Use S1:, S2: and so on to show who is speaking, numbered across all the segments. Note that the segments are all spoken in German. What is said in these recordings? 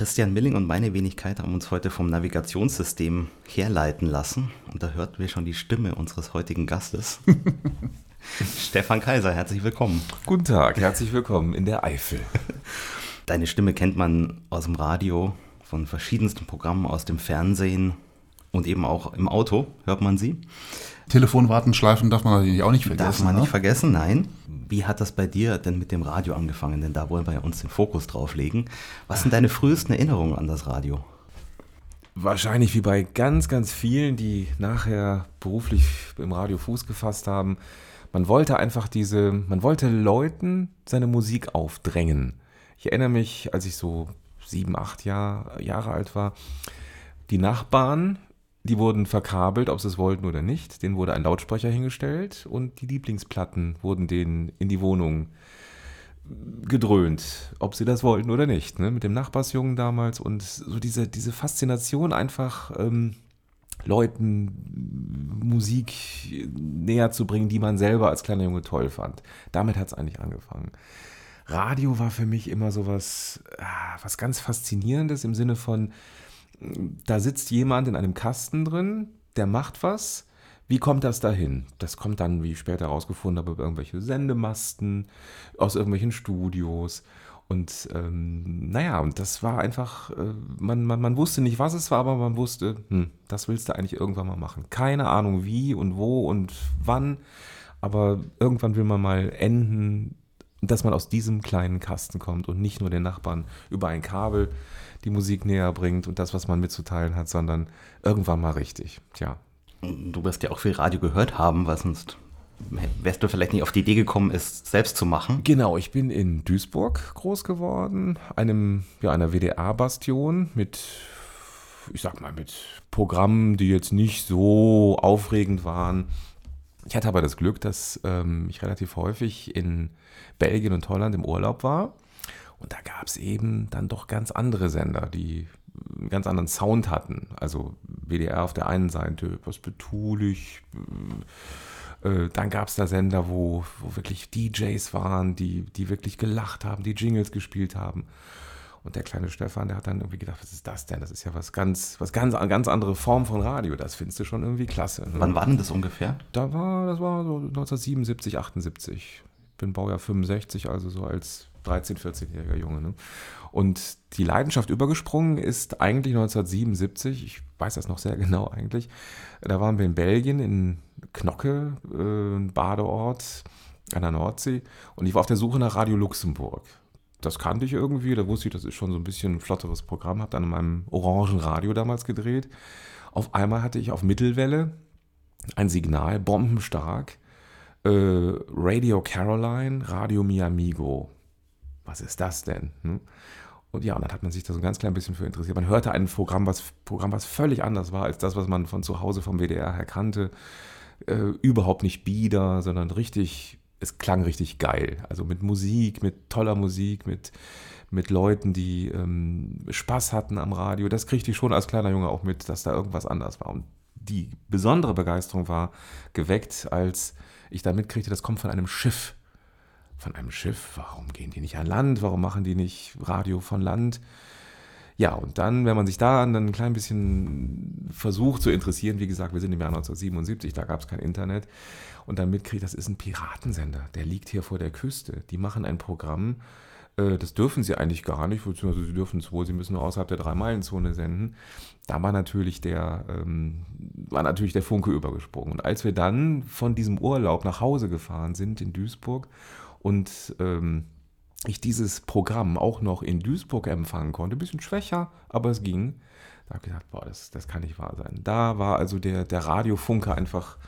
S1: Christian Milling und meine Wenigkeit haben uns heute vom Navigationssystem herleiten lassen. Und da hörten wir schon die Stimme unseres heutigen Gastes. Stefan Kaiser, herzlich willkommen.
S2: Guten Tag, herzlich willkommen in der Eifel.
S1: Deine Stimme kennt man aus dem Radio, von verschiedensten Programmen aus dem Fernsehen und eben auch im Auto hört man sie.
S3: Telefonwartenschleifen darf man natürlich auch nicht vergessen.
S1: Darf man ne? nicht vergessen, nein. Wie hat das bei dir denn mit dem Radio angefangen? Denn da wollen wir ja uns den Fokus drauf legen. Was sind deine frühesten Erinnerungen an das Radio?
S2: Wahrscheinlich wie bei ganz, ganz vielen, die nachher beruflich im Radio Fuß gefasst haben. Man wollte einfach diese, man wollte Leuten seine Musik aufdrängen. Ich erinnere mich, als ich so sieben, acht Jahr, Jahre alt war, die Nachbarn, die wurden verkabelt, ob sie es wollten oder nicht. Denen wurde ein Lautsprecher hingestellt und die Lieblingsplatten wurden denen in die Wohnung gedröhnt, ob sie das wollten oder nicht. Ne? Mit dem Nachbarsjungen damals und so diese, diese Faszination einfach ähm, Leuten Musik näher zu bringen, die man selber als kleiner Junge toll fand. Damit hat es eigentlich angefangen. Radio war für mich immer so was, ah, was ganz Faszinierendes im Sinne von, da sitzt jemand in einem Kasten drin, der macht was. Wie kommt das dahin? Das kommt dann, wie ich später herausgefunden habe, über irgendwelche Sendemasten, aus irgendwelchen Studios. Und ähm, naja, und das war einfach, äh, man, man, man wusste nicht, was es war, aber man wusste, hm, das willst du eigentlich irgendwann mal machen. Keine Ahnung wie und wo und wann, aber irgendwann will man mal enden, dass man aus diesem kleinen Kasten kommt und nicht nur den Nachbarn über ein Kabel die Musik näher bringt und das, was man mitzuteilen hat, sondern irgendwann mal richtig. Tja.
S1: Du wirst ja auch viel Radio gehört haben, weil sonst wärst du vielleicht nicht auf die Idee gekommen, es selbst zu machen.
S2: Genau, ich bin in Duisburg groß geworden, einem, ja, einer WDR-Bastion mit, ich sag mal, mit Programmen, die jetzt nicht so aufregend waren. Ich hatte aber das Glück, dass ähm, ich relativ häufig in Belgien und Holland im Urlaub war und da gab es eben dann doch ganz andere Sender, die einen ganz anderen Sound hatten. Also WDR auf der einen Seite, etwas betulich. Äh, dann gab es da Sender, wo, wo wirklich DJs waren, die, die wirklich gelacht haben, die Jingles gespielt haben. Und der kleine Stefan, der hat dann irgendwie gedacht, was ist das denn? Das ist ja was ganz, was ganz, eine ganz andere Form von Radio. Das findest du schon irgendwie klasse. Ne?
S1: Wann war denn das ungefähr?
S2: Da war, das war so 1977, 78. Ich bin Baujahr 65, also so als 13-, 14-jähriger Junge. Ne? Und die Leidenschaft übergesprungen ist eigentlich 1977, ich weiß das noch sehr genau eigentlich. Da waren wir in Belgien, in Knocke, äh, ein Badeort an der Nordsee. Und ich war auf der Suche nach Radio Luxemburg. Das kannte ich irgendwie, da wusste ich, das ist schon so ein bisschen ein flotteres Programm, habe dann in meinem orangen Radio damals gedreht. Auf einmal hatte ich auf Mittelwelle ein Signal, bombenstark, äh, Radio Caroline, Radio Mi Amigo was ist das denn? Hm? Und ja, und dann hat man sich da so ein ganz klein bisschen für interessiert. Man hörte ein Programm, was, Programm, was völlig anders war als das, was man von zu Hause vom WDR her kannte. Äh, überhaupt nicht bieder, sondern richtig, es klang richtig geil. Also mit Musik, mit toller Musik, mit, mit Leuten, die ähm, Spaß hatten am Radio. Das kriegte ich schon als kleiner Junge auch mit, dass da irgendwas anders war. Und die besondere Begeisterung war geweckt, als ich da mitkriegte, das kommt von einem Schiff von einem Schiff, warum gehen die nicht an Land, warum machen die nicht Radio von Land? Ja, und dann, wenn man sich da dann ein klein bisschen versucht zu interessieren, wie gesagt, wir sind im Jahr 1977, da gab es kein Internet, und dann mitkriegt, das ist ein Piratensender, der liegt hier vor der Küste. Die machen ein Programm, äh, das dürfen sie eigentlich gar nicht, beziehungsweise sie dürfen es wohl, sie müssen nur außerhalb der Drei-Meilen-Zone senden. Da war natürlich, der, ähm, war natürlich der Funke übergesprungen. Und als wir dann von diesem Urlaub nach Hause gefahren sind in Duisburg und ähm, ich dieses Programm auch noch in Duisburg empfangen konnte, ein bisschen schwächer, aber es ging. Da habe ich gedacht, boah, das, das kann nicht wahr sein. Da war also der, der Radiofunke einfach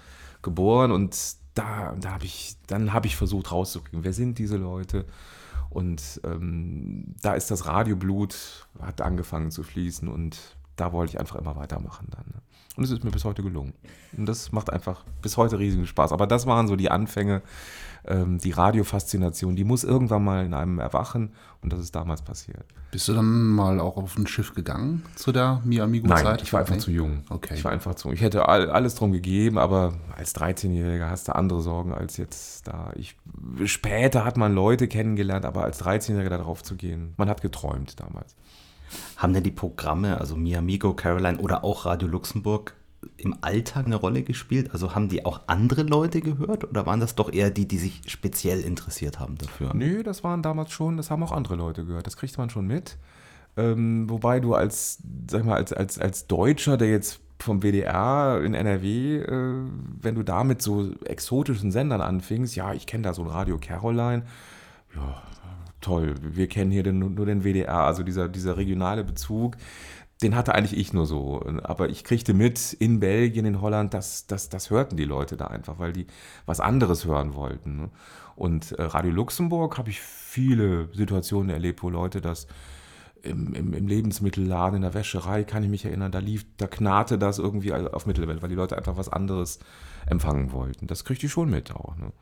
S2: geboren und da, da habe ich, dann habe ich versucht rauszukriegen, wer sind diese Leute? Und ähm, da ist das Radioblut, hat angefangen zu fließen und da wollte ich einfach immer weitermachen dann. Ne? Und es ist mir bis heute gelungen. Und das macht einfach bis heute riesigen Spaß. Aber das waren so die Anfänge, ähm, die Radiofaszination, die muss irgendwann mal in einem erwachen und das ist damals passiert.
S3: Bist du dann mal auch auf ein Schiff gegangen zu der Mi Amigo-Zeit?
S2: Nein, ich war einfach nee. zu jung. Okay. Ich war einfach zu jung. Ich hätte all, alles drum gegeben, aber als 13-Jähriger hast du andere Sorgen als jetzt da. Ich, später hat man Leute kennengelernt, aber als 13-Jähriger darauf zu gehen, man hat geträumt damals.
S1: Haben denn die Programme, also Mi Amigo, Caroline oder auch Radio Luxemburg, im Alltag eine Rolle gespielt? Also haben die auch andere Leute gehört oder waren das doch eher die, die sich speziell interessiert haben dafür?
S2: Nö, das waren damals schon, das haben auch andere Leute gehört. Das kriegt man schon mit. Ähm, wobei du als, sag mal, als, als, als Deutscher, der jetzt vom WDR in NRW, äh, wenn du da mit so exotischen Sendern anfingst, ja, ich kenne da so ein Radio Caroline, ja, toll, wir kennen hier den, nur den WDR, also dieser, dieser regionale Bezug, den hatte eigentlich ich nur so. Aber ich kriegte mit in Belgien, in Holland, das, das, das hörten die Leute da einfach, weil die was anderes hören wollten. Ne? Und äh, Radio Luxemburg habe ich viele Situationen erlebt, wo Leute das im, im, im, Lebensmittelladen, in der Wäscherei, kann ich mich erinnern, da lief, da knarrte das irgendwie auf Mittelwelt, weil die Leute einfach was anderes empfangen wollten. Das kriegte ich schon mit auch. Ne?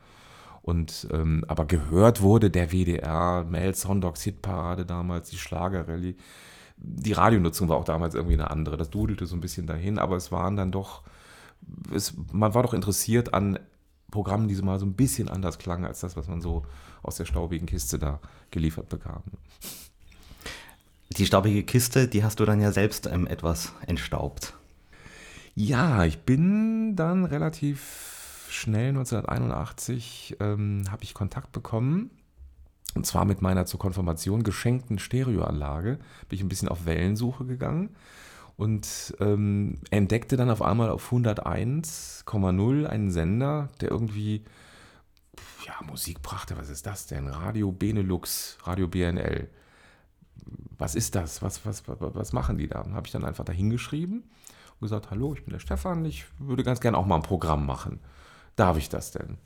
S2: Und ähm, aber gehört wurde der WDR, Mel Sondogs Hitparade damals, die Schlagerrallye die Radionutzung war auch damals irgendwie eine andere. Das dudelte so ein bisschen dahin, aber es waren dann doch, es, man war doch interessiert an Programmen, die so mal so ein bisschen anders klangen als das, was man so aus der staubigen Kiste da geliefert bekam.
S1: Die staubige Kiste, die hast du dann ja selbst ähm, etwas entstaubt.
S2: Ja, ich bin dann relativ schnell 1981 ähm, habe ich Kontakt bekommen und zwar mit meiner zur Konfirmation geschenkten Stereoanlage bin ich ein bisschen auf Wellensuche gegangen und ähm, entdeckte dann auf einmal auf 101,0 einen Sender, der irgendwie ja, Musik brachte. Was ist das denn? Radio Benelux, Radio BNL. Was ist das? Was, was, was, machen die da? Habe ich dann einfach dahin geschrieben und gesagt, hallo, ich bin der Stefan, ich würde ganz gerne auch mal ein Programm machen. Darf ich das denn?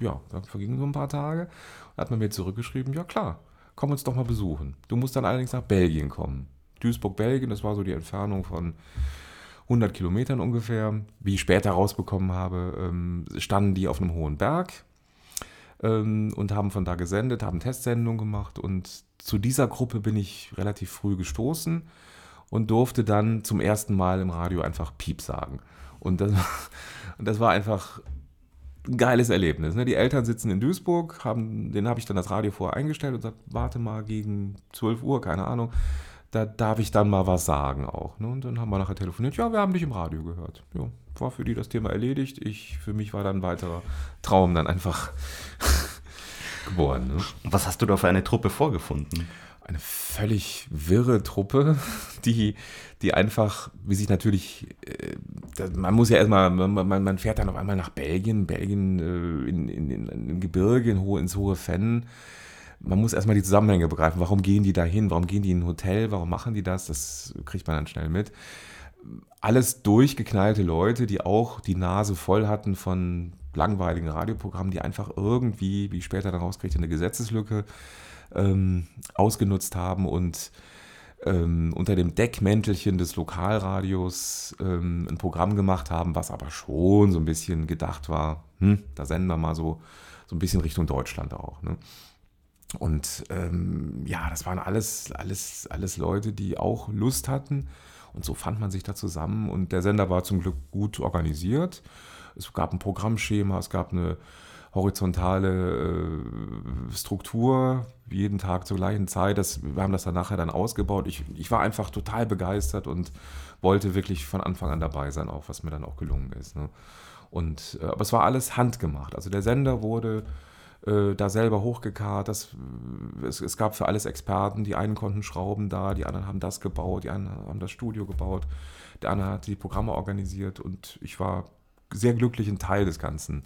S2: ja, dann vergingen so ein paar Tage. Da hat man mir zurückgeschrieben, ja klar, komm uns doch mal besuchen. Du musst dann allerdings nach Belgien kommen. Duisburg, Belgien, das war so die Entfernung von 100 Kilometern ungefähr. Wie ich später rausbekommen habe, ähm, standen die auf einem hohen Berg ähm, und haben von da gesendet, haben Testsendungen gemacht. Und zu dieser Gruppe bin ich relativ früh gestoßen und durfte dann zum ersten Mal im Radio einfach Piep sagen. Und das, und das war einfach ein geiles Erlebnis. Ne? Die Eltern sitzen in Duisburg, haben, denen habe ich dann das Radio vorher eingestellt und gesagt, warte mal gegen 12 Uhr, keine Ahnung, da darf ich dann mal was sagen auch. Ne? Und dann haben wir nachher telefoniert, ja, wir haben dich im Radio gehört. Ja, war für die das Thema erledigt. Ich, für mich war dann ein weiterer Traum dann einfach geboren. Ne?
S1: Was hast du da für eine Truppe vorgefunden?
S2: Eine völlig wirre Truppe, die, die einfach, wie sich natürlich, äh, man muss ja erstmal, man, man, fährt dann auf einmal nach Belgien, Belgien äh, in, in, in, in Gebirge, in hohe, ins hohe Fenn. Man muss erstmal die Zusammenhänge begreifen. Warum gehen die da hin? Warum gehen die in ein Hotel? Warum machen die das? Das kriegt man dann schnell mit. Alles durchgeknallte Leute, die auch die Nase voll hatten von langweiligen Radioprogrammen, die einfach irgendwie, wie ich später dann rauskriegte, eine Gesetzeslücke ähm, ausgenutzt haben und ähm, unter dem Deckmäntelchen des Lokalradios ähm, ein Programm gemacht haben, was aber schon so ein bisschen gedacht war, hm, da senden wir mal so, so ein bisschen Richtung Deutschland auch. Ne? Und ähm, ja, das waren alles, alles, alles Leute, die auch Lust hatten. Und so fand man sich da zusammen. Und der Sender war zum Glück gut organisiert. Es gab ein Programmschema, es gab eine horizontale äh, Struktur, jeden Tag zur gleichen Zeit. Das, wir haben das dann nachher dann ausgebaut. Ich, ich war einfach total begeistert und wollte wirklich von Anfang an dabei sein, auch was mir dann auch gelungen ist. Ne? Und, äh, aber es war alles handgemacht. Also der Sender wurde äh, da selber hochgekarrt. Das, es, es, gab für alles Experten. Die einen konnten Schrauben da, die anderen haben das gebaut, die anderen haben das Studio gebaut, der andere hat die Programme organisiert und ich war sehr glücklich, ein Teil des Ganzen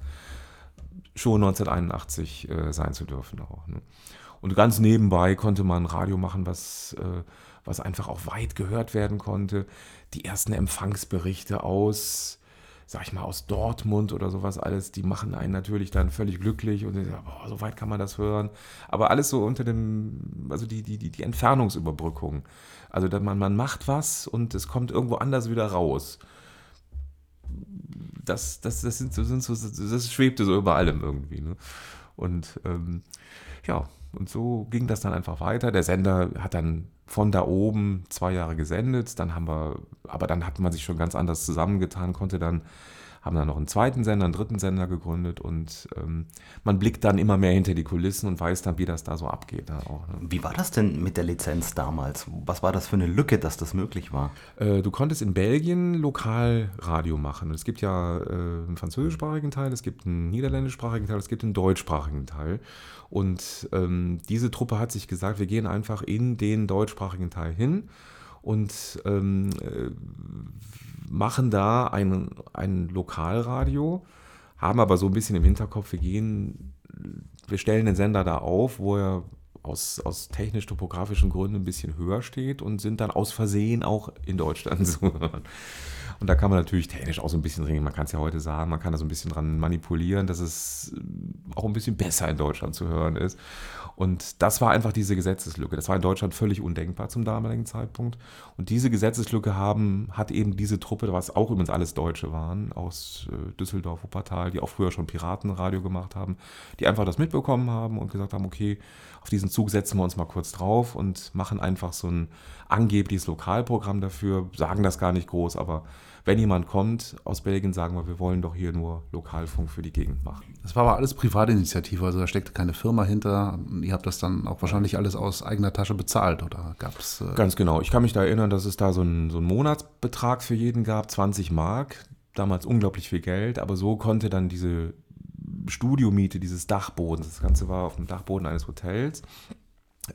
S2: schon 1981 äh, sein zu dürfen auch. Ne? Und ganz nebenbei konnte man Radio machen, was, äh, was einfach auch weit gehört werden konnte. Die ersten Empfangsberichte aus, sag ich mal, aus Dortmund oder sowas alles, die machen einen natürlich dann völlig glücklich und sagen, boah, so weit kann man das hören. Aber alles so unter dem, also die, die, die, die Entfernungsüberbrückung. Also man, man macht was und es kommt irgendwo anders wieder raus das, das, das, sind, so, sind so, das schwebte so über allem irgendwie. Ne? Und ähm, ja, und so ging das dann einfach weiter. Der Sender hat dann von da oben zwei Jahre gesendet, dann haben wir, aber dann hat man sich schon ganz anders zusammengetan, konnte dann haben dann noch einen zweiten Sender, einen dritten Sender gegründet und ähm, man blickt dann immer mehr hinter die Kulissen und weiß dann, wie das da so abgeht. Da auch,
S1: ne? Wie war das denn mit der Lizenz damals? Was war das für eine Lücke, dass das möglich war?
S2: Äh, du konntest in Belgien Lokalradio machen. Es gibt ja äh, einen französischsprachigen Teil, es gibt einen niederländischsprachigen Teil, es gibt einen deutschsprachigen Teil. Und ähm, diese Truppe hat sich gesagt, wir gehen einfach in den deutschsprachigen Teil hin und ähm, äh, machen da ein, ein Lokalradio, haben aber so ein bisschen im Hinterkopf, wir gehen, wir stellen den Sender da auf, wo er aus, aus technisch-topografischen Gründen ein bisschen höher steht und sind dann aus Versehen auch in Deutschland zu hören. Und da kann man natürlich technisch auch so ein bisschen ringen. Man kann es ja heute sagen, man kann da so ein bisschen dran manipulieren, dass es auch ein bisschen besser in Deutschland zu hören ist. Und das war einfach diese Gesetzeslücke. Das war in Deutschland völlig undenkbar zum damaligen Zeitpunkt. Und diese Gesetzeslücke haben, hat eben diese Truppe, was auch übrigens alles Deutsche waren, aus äh, Düsseldorf, Wuppertal, die auch früher schon Piratenradio gemacht haben, die einfach das mitbekommen haben und gesagt haben, okay, auf diesen Zug setzen wir uns mal kurz drauf und machen einfach so ein angebliches Lokalprogramm dafür, sagen das gar nicht groß, aber wenn jemand kommt aus Belgien, sagen wir, wir wollen doch hier nur Lokalfunk für die Gegend machen.
S3: Das war aber alles Privatinitiative, also da steckte keine Firma hinter. Ihr habt das dann auch wahrscheinlich alles aus eigener Tasche bezahlt, oder gab es?
S2: Äh Ganz genau. Ich kann mich da erinnern, dass es da so einen, so einen Monatsbetrag für jeden gab, 20 Mark. Damals unglaublich viel Geld, aber so konnte dann diese Studiomiete dieses Dachbodens, das Ganze war auf dem Dachboden eines Hotels,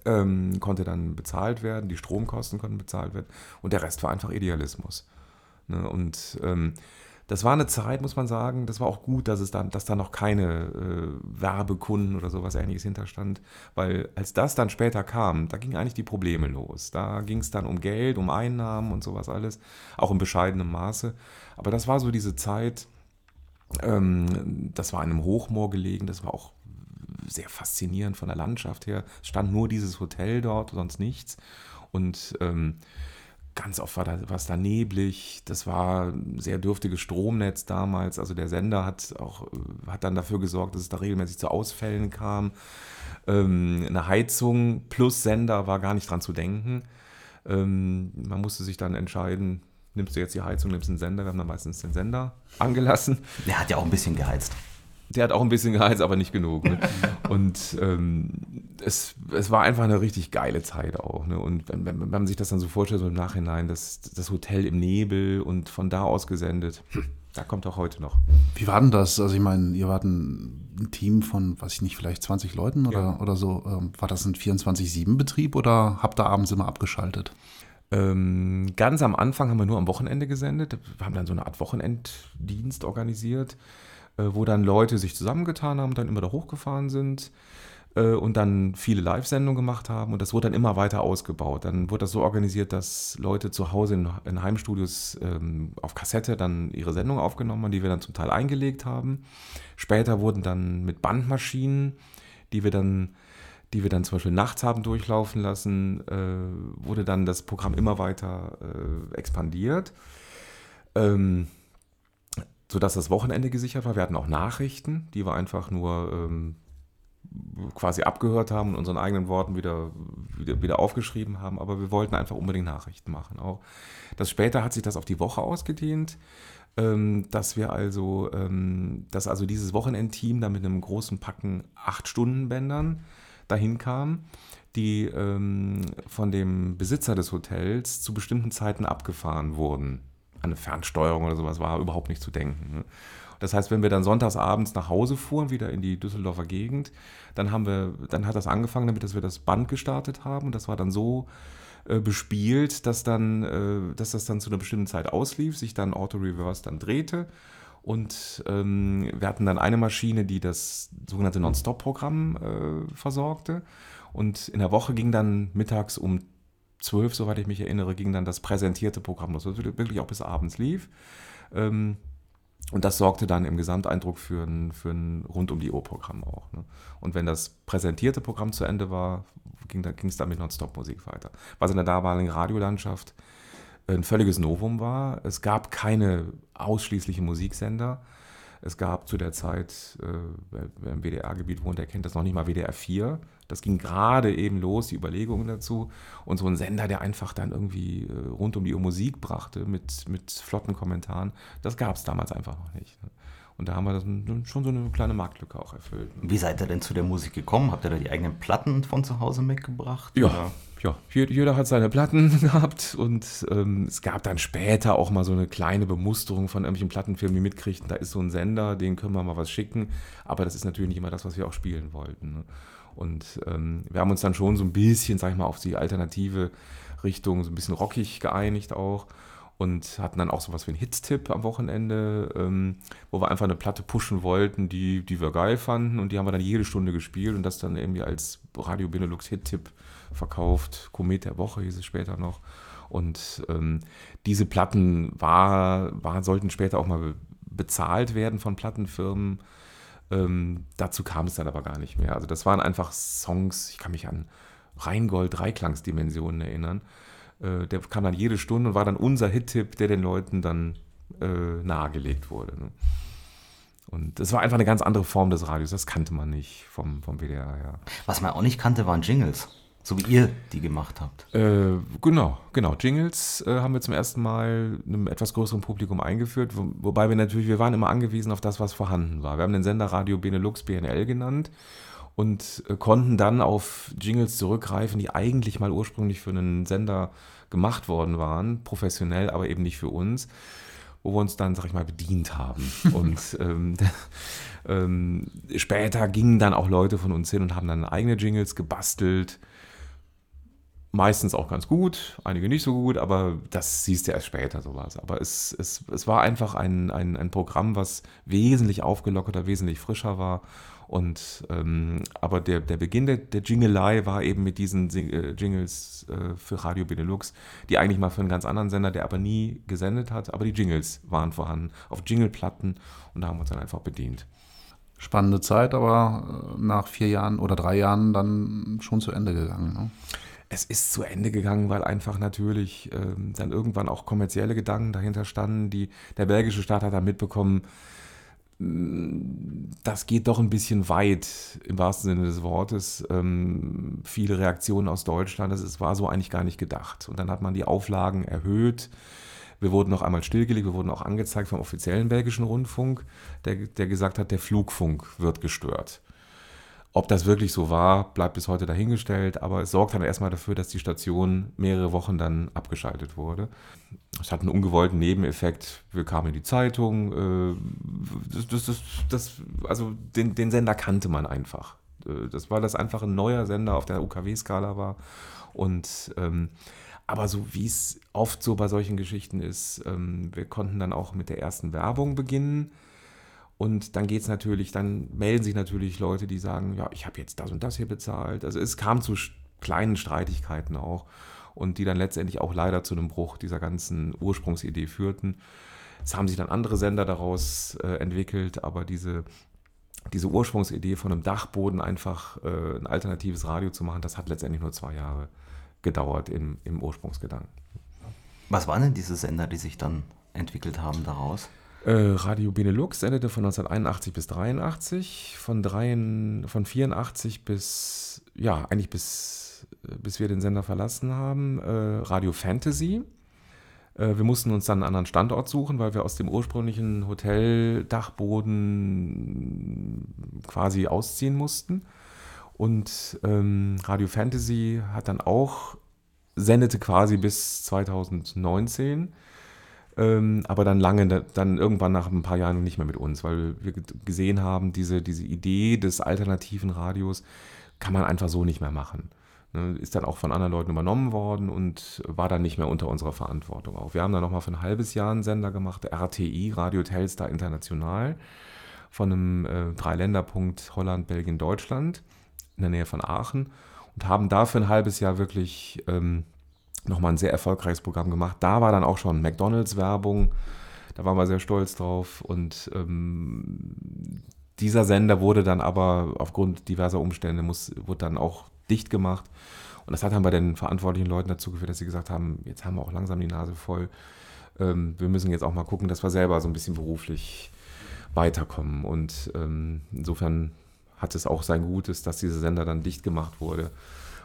S2: ähm, konnte dann bezahlt werden, die Stromkosten konnten bezahlt werden und der Rest war einfach Idealismus. Ne? Und ähm, das war eine Zeit, muss man sagen, das war auch gut, dass es dann, dass da noch keine äh, Werbekunden oder sowas ähnliches hinterstand, weil als das dann später kam, da gingen eigentlich die Probleme los. Da ging es dann um Geld, um Einnahmen und sowas alles, auch in bescheidenem Maße. Aber das war so diese Zeit, ähm, das war an einem Hochmoor gelegen, das war auch sehr faszinierend von der Landschaft her. Es stand nur dieses Hotel dort, sonst nichts. Und ähm, ganz oft war da, war es da neblig. Das war ein sehr dürftiges Stromnetz damals. Also der Sender hat auch hat dann dafür gesorgt, dass es da regelmäßig zu Ausfällen kam. Ähm, eine Heizung plus Sender war gar nicht dran zu denken. Ähm, man musste sich dann entscheiden, nimmst du jetzt die Heizung, nimmst den Sender. Wir haben dann meistens den Sender angelassen.
S1: Der hat ja auch ein bisschen geheizt.
S2: Der hat auch ein bisschen geheizt, aber nicht genug. Ne? Und ähm, es, es war einfach eine richtig geile Zeit auch. Ne? Und wenn, wenn, man sich das dann so vorstellt, so im Nachhinein, das, das Hotel im Nebel und von da aus gesendet, da kommt auch heute noch.
S3: Wie war denn das? Also ich meine, ihr wart ein Team von, weiß ich nicht, vielleicht 20 Leuten oder, ja. oder so. Ähm, war das ein 24-7-Betrieb oder habt ihr abends immer abgeschaltet?
S2: Ähm, ganz am Anfang haben wir nur am Wochenende gesendet. Wir haben dann so eine Art Wochenenddienst organisiert, wo dann Leute sich zusammengetan haben, dann immer da hochgefahren sind äh, und dann viele Live-Sendungen gemacht haben und das wurde dann immer weiter ausgebaut. Dann wurde das so organisiert, dass Leute zu Hause in, in Heimstudios ähm, auf Kassette dann ihre Sendungen aufgenommen haben, die wir dann zum Teil eingelegt haben. Später wurden dann mit Bandmaschinen, die wir dann die wir dann zum Beispiel nachts haben durchlaufen lassen, äh, wurde dann das Programm immer weiter äh, expandiert, ähm, sodass das Wochenende gesichert war. Wir hatten auch Nachrichten, die wir einfach nur ähm, quasi abgehört haben und unseren eigenen Worten wieder, wieder, wieder aufgeschrieben haben, aber wir wollten einfach unbedingt Nachrichten machen. Auch das später hat sich das auf die Woche ausgedehnt, ähm, dass wir also, ähm, dass also dieses Wochenendteam da mit einem großen Packen acht Stunden Bändern dahin kam, die ähm, von dem Besitzer des Hotels zu bestimmten Zeiten abgefahren wurden. Eine Fernsteuerung oder sowas war überhaupt nicht zu denken. Ne? Das heißt, wenn wir dann sonntags abends nach Hause fuhren, wieder in die Düsseldorfer Gegend, dann haben wir, dann hat das angefangen damit, dass wir das Band gestartet haben. Und das war dann so äh, bespielt, dass dann, äh, dass das dann zu einer bestimmten Zeit auslief, sich dann Auto Reverse dann drehte und ähm, wir hatten dann eine Maschine, die das sogenannte Non-Stop-Programm äh, versorgte. Und in der Woche ging dann mittags um 12, soweit ich mich erinnere, ging dann das präsentierte Programm los, das wirklich auch bis abends lief. Ähm, und das sorgte dann im Gesamteindruck für ein, für ein rund um die Uhr-Programm auch. Ne? Und wenn das präsentierte Programm zu Ende war, ging es dann mit Non-Stop-Musik weiter. Was in der damaligen Radiolandschaft ein völliges Novum war. Es gab keine ausschließlichen Musiksender. Es gab zu der Zeit, äh, wer, wer im WDR-Gebiet wohnt, der kennt das noch nicht mal WDR 4. Das ging gerade eben los, die Überlegungen dazu. Und so ein Sender, der einfach dann irgendwie äh, rund um die Uhr Musik brachte mit, mit flotten Kommentaren, das gab es damals einfach noch nicht. Ne? Und da haben wir das schon so eine kleine Marktlücke auch erfüllt.
S1: Wie seid ihr denn zu der Musik gekommen? Habt ihr da die eigenen Platten von zu Hause mitgebracht?
S2: Ja, oder? Ja, jeder hat seine Platten gehabt und ähm, es gab dann später auch mal so eine kleine Bemusterung von irgendwelchen Plattenfirmen, die mitkriegten, da ist so ein Sender, den können wir mal was schicken, aber das ist natürlich nicht immer das, was wir auch spielen wollten. Ne? Und ähm, wir haben uns dann schon so ein bisschen, sag ich mal, auf die alternative Richtung, so ein bisschen rockig geeinigt auch und hatten dann auch sowas wie einen Hits-Tipp am Wochenende, ähm, wo wir einfach eine Platte pushen wollten, die, die wir geil fanden und die haben wir dann jede Stunde gespielt und das dann irgendwie als Radio Benelux Hit-Tipp verkauft. Komet der Woche hieß es später noch. Und ähm, diese Platten war, war, sollten später auch mal bezahlt werden von Plattenfirmen. Ähm, dazu kam es dann aber gar nicht mehr. Also das waren einfach Songs, ich kann mich an Rheingold Dreiklangsdimensionen erinnern. Äh, der kam dann jede Stunde und war dann unser Hit-Tipp, der den Leuten dann äh, nahegelegt wurde. Ne? Und das war einfach eine ganz andere Form des Radios, das kannte man nicht vom, vom WDR her.
S1: Was man auch nicht kannte, waren Jingles. So wie ihr die gemacht habt.
S2: Äh, genau, genau. Jingles äh, haben wir zum ersten Mal einem etwas größeren Publikum eingeführt, wo, wobei wir natürlich, wir waren immer angewiesen auf das, was vorhanden war. Wir haben den Sender Radio Benelux BNL genannt und äh, konnten dann auf Jingles zurückgreifen, die eigentlich mal ursprünglich für einen Sender gemacht worden waren, professionell, aber eben nicht für uns wo wir uns dann, sag ich mal, bedient haben. Und ähm, ähm, später gingen dann auch Leute von uns hin und haben dann eigene Jingles gebastelt, Meistens auch ganz gut, einige nicht so gut, aber das siehst du erst später sowas. Aber es, es, es war einfach ein, ein, ein Programm, was wesentlich aufgelockerter, wesentlich frischer war. Und ähm, aber der, der Beginn der, der Jingelei war eben mit diesen äh, Jingles äh, für Radio Benelux, die eigentlich mal für einen ganz anderen Sender, der aber nie gesendet hat, aber die Jingles waren vorhanden auf Jingleplatten und da haben wir uns dann einfach bedient.
S3: Spannende Zeit, aber äh, nach vier Jahren oder drei Jahren dann schon zu Ende gegangen. Ne?
S2: es ist zu Ende gegangen, weil einfach natürlich ähm, dann irgendwann auch kommerzielle Gedanken dahinter standen. Die, der belgische Staat hat dann mitbekommen, mm, das geht doch ein bisschen weit im wahrsten Sinne des Wortes. Ähm, viele Reaktionen aus Deutschland, das ist, war so eigentlich gar nicht gedacht. Und dann hat man die Auflagen erhöht. Wir wurden noch einmal stillgelegt, wir wurden auch angezeigt vom offiziellen belgischen Rundfunk, der, der gesagt hat, der Flugfunk wird gestört. Ob das wirklich so war, bleibt bis heute dahingestellt, aber es sorgt dann erstmal dafür, dass die Station mehrere Wochen dann abgeschaltet wurde. Es hat einen ungewollten Nebeneffekt. Wir kamen in die Zeitung. Äh, das, das, das, das, also den, den Sender kannte man einfach. Äh, das war das einfach ein neuer Sender auf der UKW-Skala war. Und ähm, aber so wie es oft so bei solchen Geschichten ist, ähm, wir konnten dann auch mit der ersten Werbung beginnen. Und dann geht es natürlich, dann melden sich natürlich Leute, die sagen, ja, ich habe jetzt das und das hier bezahlt. Also es kam zu kleinen Streitigkeiten auch und die dann letztendlich auch leider zu einem Bruch dieser ganzen Ursprungsidee führten. Es haben sich dann andere Sender daraus äh, entwickelt, aber diese, diese Ursprungsidee von einem Dachboden einfach äh, ein alternatives Radio zu machen, das hat letztendlich nur zwei Jahre gedauert im, im Ursprungsgedanken.
S1: Was waren denn diese Sender, die sich dann entwickelt haben daraus?
S2: Äh, Radio Benelux endete von 1981 bis 83, von, dreien, von 84 bis, ja, eigentlich bis, bis wir den Sender verlassen haben, äh, Radio Fantasy. Äh, wir mussten uns dann einen anderen Standort suchen, weil wir aus dem ursprünglichen Hotel-Dachboden quasi ausziehen mussten. Und ähm, Radio Fantasy hat dann auch, sendete quasi bis 2019 ähm, aber dann lange, dann irgendwann nach ein paar Jahren nicht mehr mit uns, weil wir gesehen haben, diese, diese Idee des alternativen Radios kann man einfach so nicht mehr machen. Ne, ist dann auch von anderen Leuten übernommen worden und war dann nicht mehr unter unserer Verantwortung auch. Wir haben dann nochmal für ein halbes Jahr einen Sender gemacht, RTI, Radio Telstar International, von einem äh, Dreiländerpunkt Holland, Belgien, Deutschland in der Nähe von Aachen und haben dafür ein halbes Jahr wirklich ähm, nochmal ein sehr erfolgreiches Programm gemacht. Da war dann auch schon McDonalds-Werbung. Da waren wir sehr stolz drauf. Und ähm, dieser Sender wurde dann aber aufgrund diverser Umstände, muss, wurde dann auch dicht gemacht. Und das hat dann bei den verantwortlichen Leuten dazu geführt, dass sie gesagt haben, jetzt haben wir auch langsam die Nase voll. Ähm, wir müssen jetzt auch mal gucken, dass wir selber so ein bisschen beruflich weiterkommen. Und ähm, insofern hat es auch sein Gutes, dass dieser Sender dann dicht gemacht wurde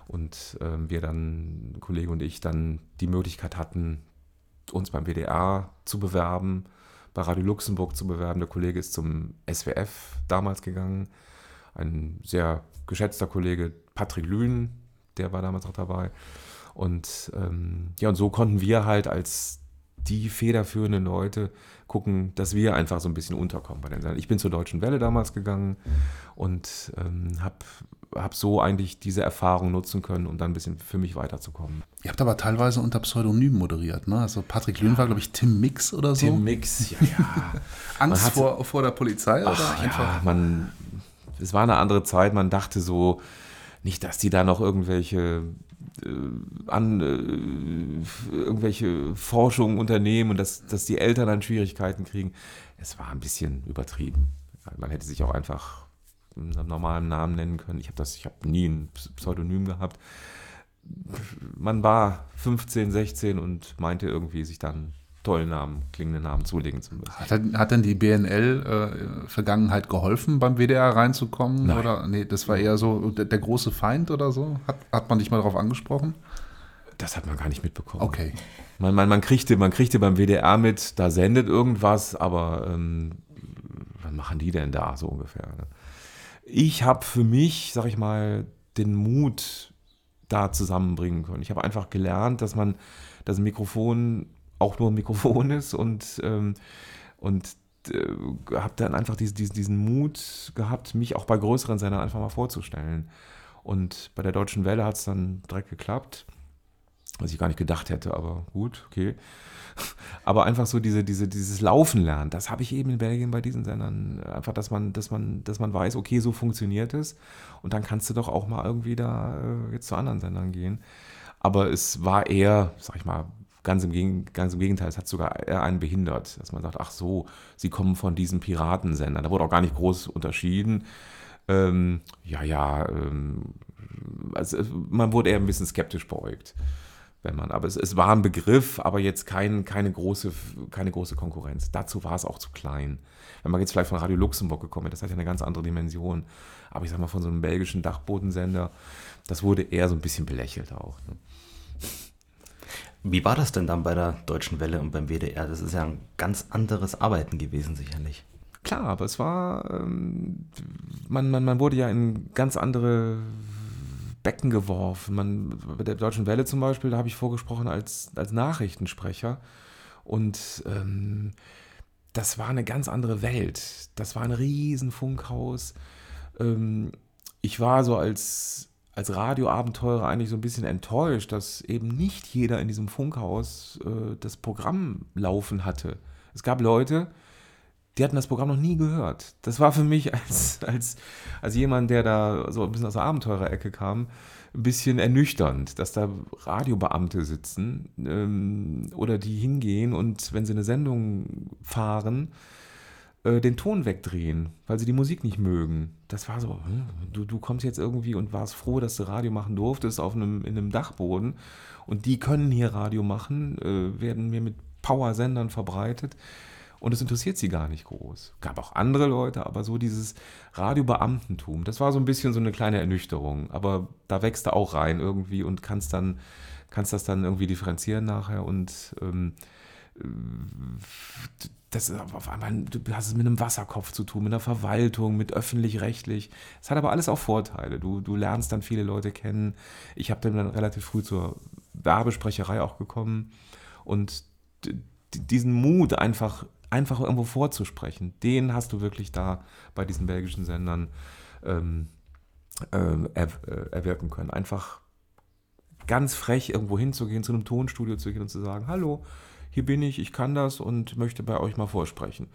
S2: und ähm, wir dann, Kollege und ich, dann die Möglichkeit hatten, uns beim WDR zu bewerben, bei Radio Luxemburg zu bewerben. Der Kollege ist zum SWF damals gegangen. Ein sehr geschätzter Kollege, Patrick Lühn, der war damals auch dabei. Und ähm, ja, und so konnten wir halt als die federführenden Leute gucken, dass wir einfach so ein bisschen unterkommen bei den Sendern. Ich bin zur Deutschen Welle damals gegangen und ähm, habe hab so eigentlich diese Erfahrung nutzen können, um dann ein bisschen für mich weiterzukommen.
S3: Ihr habt aber teilweise unter Pseudonym moderiert, ne? Also Patrick Lühn war, glaube ich, Tim Mix oder so.
S2: Tim Mix, ja, ja.
S3: Angst vor, vor der Polizei
S2: Ach,
S3: oder
S2: ja,
S3: einfach?
S2: man, es war eine andere Zeit, man dachte so, nicht, dass die da noch irgendwelche äh, an äh, irgendwelche Forschungen unternehmen und dass, dass die Eltern dann Schwierigkeiten kriegen. Es war ein bisschen übertrieben. Man hätte sich auch einfach einen normalen Namen nennen können. Ich habe das, ich habe nie ein Pseudonym gehabt. Man war 15, 16 und meinte irgendwie sich dann tollen Namen, klingende Namen zulegen zu müssen.
S3: Hat, denn- hat denn die BNL-Vergangenheit geholfen, beim WDR reinzukommen?
S2: Nein.
S3: Oder nee, das war eher so der, der große Feind oder so? Hat, hat man dich mal darauf angesprochen?
S2: Das hat man gar nicht mitbekommen.
S3: Okay.
S2: Man, man, man, kriegte, man kriegte beim WDR mit, da sendet irgendwas, aber ähm, was machen die denn da so ungefähr? Ne? Ich habe für mich, sag ich mal, den Mut da zusammenbringen können. Ich habe einfach gelernt, dass man das Mikrofon auch nur ein Mikrofon ist und, ähm, und äh, habe dann einfach diesen, diesen, diesen Mut gehabt, mich auch bei größeren Sendern einfach mal vorzustellen. Und bei der Deutschen Welle hat es dann direkt geklappt was ich gar nicht gedacht hätte, aber gut, okay. Aber einfach so diese, diese, dieses Laufen lernen, das habe ich eben in Belgien bei diesen Sendern. Einfach, dass man, dass man, dass man weiß, okay, so funktioniert es. Und dann kannst du doch auch mal irgendwie da äh, jetzt zu anderen Sendern gehen. Aber es war eher, sag ich mal, ganz im, ganz im Gegenteil, es hat sogar eher einen behindert, dass man sagt, ach so, sie kommen von diesen Piratensendern. Da wurde auch gar nicht groß unterschieden. Ähm, ja, ja, ähm, also man wurde eher ein bisschen skeptisch beäugt wenn man, aber es, es war ein Begriff, aber jetzt kein, keine, große, keine große Konkurrenz. Dazu war es auch zu klein. Wenn man jetzt vielleicht von Radio Luxemburg gekommen wäre, das hat ja eine ganz andere Dimension. Aber ich sag mal, von so einem belgischen Dachbodensender, das wurde eher so ein bisschen belächelt auch. Ne?
S1: Wie war das denn dann bei der Deutschen Welle und beim WDR? Das ist ja ein ganz anderes Arbeiten gewesen, sicherlich.
S2: Klar, aber es war, ähm, man, man, man wurde ja in ganz andere Becken geworfen. Man, bei der Deutschen Welle zum Beispiel, da habe ich vorgesprochen als, als Nachrichtensprecher. Und ähm, das war eine ganz andere Welt. Das war ein Riesenfunkhaus. Ähm, ich war so als, als Radioabenteurer eigentlich so ein bisschen enttäuscht, dass eben nicht jeder in diesem Funkhaus äh, das Programm laufen hatte. Es gab Leute, die hatten das Programm noch nie gehört. Das war für mich als, als, als jemand, der da so ein bisschen aus der Abenteurerecke kam, ein bisschen ernüchternd, dass da Radiobeamte sitzen ähm, oder die hingehen und wenn sie eine Sendung fahren, äh, den Ton wegdrehen, weil sie die Musik nicht mögen. Das war so, hm, du, du kommst jetzt irgendwie und warst froh, dass du Radio machen durftest auf einem, in einem Dachboden und die können hier Radio machen, äh, werden mir mit Power-Sendern verbreitet und es interessiert sie gar nicht groß. Gab auch andere Leute, aber so dieses Radiobeamtentum, das war so ein bisschen so eine kleine Ernüchterung. Aber da wächst du auch rein irgendwie und kannst dann, kannst das dann irgendwie differenzieren nachher und ähm, das ist auf einmal, du hast es mit einem Wasserkopf zu tun, mit einer Verwaltung, mit öffentlich-rechtlich. Es hat aber alles auch Vorteile. Du, du lernst dann viele Leute kennen. Ich habe dann relativ früh zur Werbesprecherei auch gekommen und diesen Mut einfach, einfach irgendwo vorzusprechen, den hast du wirklich da bei diesen belgischen Sendern ähm, ähm, er, äh, erwirken können. Einfach ganz frech irgendwo hinzugehen, zu einem Tonstudio zu gehen und zu sagen, hallo, hier bin ich, ich kann das und möchte bei euch mal vorsprechen.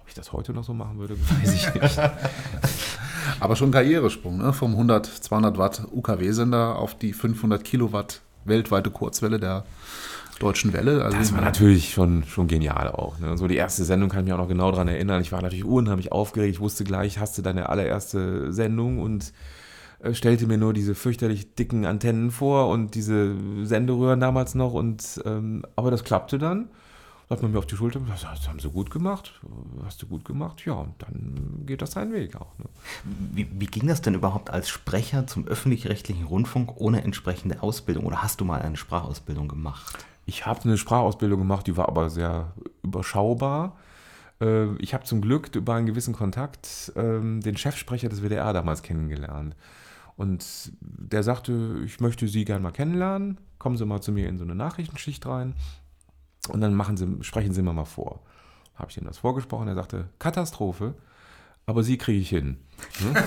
S2: Ob ich das heute noch so machen würde, weiß ich nicht.
S3: Aber schon Karrieresprung, ne? Vom 100, 200 Watt UKW-Sender auf die 500 Kilowatt weltweite Kurzwelle der Deutschen Welle. Also
S2: Das war natürlich schon, schon genial auch. Ne? So die erste Sendung kann ich mich auch noch genau daran erinnern. Ich war natürlich unheimlich aufgeregt. Ich wusste gleich, hast du deine allererste Sendung und äh, stellte mir nur diese fürchterlich dicken Antennen vor und diese Senderöhren damals noch. Und, ähm, aber das klappte dann. Dann hat man mir auf die Schulter gesagt, das haben sie gut gemacht, hast du gut gemacht, ja, und dann geht das seinen Weg auch. Ne?
S1: Wie, wie, ging das denn überhaupt als Sprecher zum öffentlich-rechtlichen Rundfunk ohne entsprechende Ausbildung oder hast du mal eine Sprachausbildung gemacht?
S2: Ich habe eine Sprachausbildung gemacht, die war aber sehr überschaubar. Äh, ich habe zum Glück über einen gewissen Kontakt ähm, den Chefsprecher des WDR damals kennengelernt. Und der sagte, ich möchte Sie gerne mal kennenlernen, kommen Sie mal zu mir in so eine Nachrichtenschicht rein und dann machen Sie, sprechen Sie mir mal vor. Habe ich ihm das vorgesprochen, er sagte, Katastrophe, aber Sie kriege ich hin. Hm?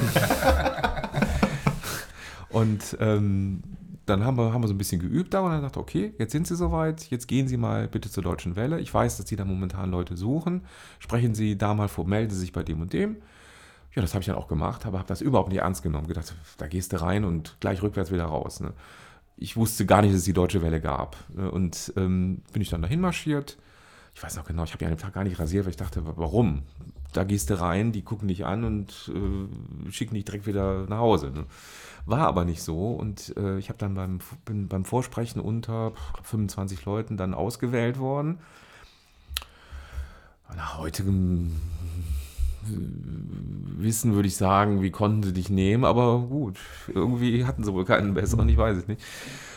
S2: und ähm, dann haben wir, haben wir so ein bisschen geübt da und dann dachte okay, jetzt sind Sie soweit, jetzt gehen Sie mal bitte zur Deutschen Welle. Ich weiß, dass Sie da momentan Leute suchen. Sprechen Sie da mal vor, melden Sie sich bei dem und dem. Ja, das habe ich dann auch gemacht, aber habe das überhaupt nicht ernst genommen. Gedacht, da gehst du rein und gleich rückwärts wieder raus. Ne? Ich wusste gar nicht, dass es die Deutsche Welle gab. Ne? Und ähm, bin ich dann dahin marschiert. Ich weiß noch genau, ich habe ja an Tag gar nicht rasiert, weil ich dachte, warum? Da gehst du rein, die gucken dich an und äh, schicken dich direkt wieder nach Hause. Ne? War aber nicht so und äh, ich habe dann beim, bin beim Vorsprechen unter 25 Leuten dann ausgewählt worden. Nach heutigem äh, Wissen würde ich sagen, wie konnten sie dich nehmen, aber gut, irgendwie hatten sie wohl keinen besseren, ich weiß es nicht.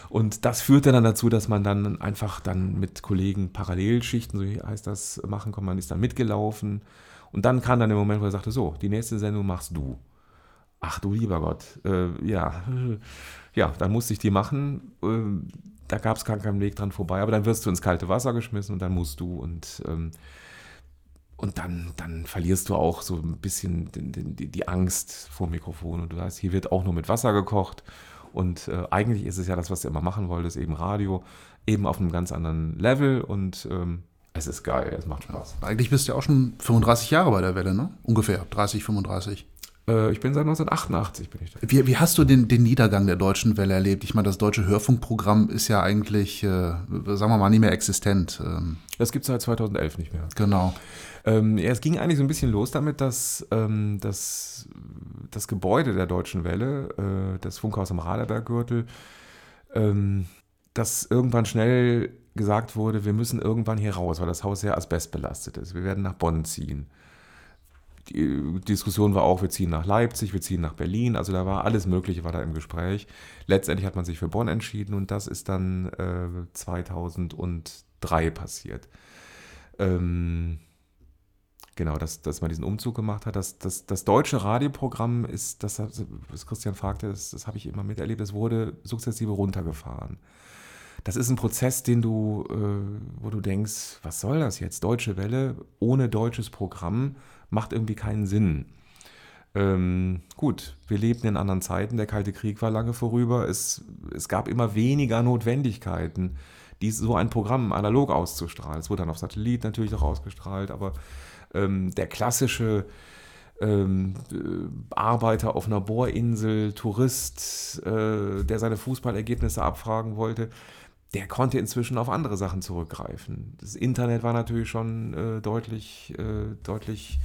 S2: Und das führte dann dazu, dass man dann einfach dann mit Kollegen Parallelschichten, so heißt das, machen konnte. Man ist dann mitgelaufen. Und dann kam dann der Moment, wo er sagte, so, die nächste Sendung machst du. Ach du lieber Gott, äh, ja, ja, dann musste ich die machen. Äh, da gab es gar keinen Weg dran vorbei, aber dann wirst du ins kalte Wasser geschmissen und dann musst du und ähm, und dann, dann verlierst du auch so ein bisschen die, die, die Angst vor Mikrofon und du weißt, hier wird auch nur mit Wasser gekocht und äh, eigentlich ist es ja das, was du immer machen wolltest, eben Radio, eben auf einem ganz anderen Level und ähm, es ist geil, es macht Spaß.
S3: Eigentlich bist du ja auch schon 35 Jahre bei der Welle, ne? Ungefähr, 30, 35.
S2: Äh, ich bin seit 1988 bin ich da.
S3: Wie, wie hast du den, den, Niedergang der deutschen Welle erlebt? Ich meine, das deutsche Hörfunkprogramm ist ja eigentlich, äh, sagen wir mal, nicht mehr existent. Ähm.
S2: Das gibt es seit 2011 nicht mehr.
S3: Genau.
S2: Ähm, ja, es ging eigentlich so ein bisschen los damit, dass ähm, das, das Gebäude der Deutschen Welle, äh, das Funkhaus am Raderberggürtel, ähm, dass irgendwann schnell gesagt wurde, wir müssen irgendwann hier raus, weil das Haus sehr asbestbelastet ist. Wir werden nach Bonn ziehen die Diskussion war auch, wir ziehen nach Leipzig, wir ziehen nach Berlin, also da war alles Mögliche war da im Gespräch. Letztendlich hat man sich für Bonn entschieden und das ist dann äh, 2003 passiert. Ähm, genau, dass, dass man diesen Umzug gemacht hat. Das, das, das deutsche Radioprogramm ist, das, was Christian fragte, das, das habe ich immer miterlebt, es wurde sukzessive runtergefahren. Das ist ein Prozess, den du, äh, wo du denkst, was soll das jetzt? Deutsche Welle ohne deutsches Programm macht irgendwie keinen Sinn. Ähm, gut, wir lebten in anderen Zeiten, der Kalte Krieg war lange vorüber, es, es gab immer weniger Notwendigkeiten, dies, so ein Programm analog auszustrahlen. Es wurde dann auf Satellit natürlich auch ausgestrahlt, aber ähm, der klassische ähm, äh, Arbeiter auf einer Bohrinsel, Tourist, äh, der seine Fußballergebnisse abfragen wollte, der konnte inzwischen auf andere Sachen zurückgreifen. Das Internet war natürlich schon äh, deutlich, äh, deutlich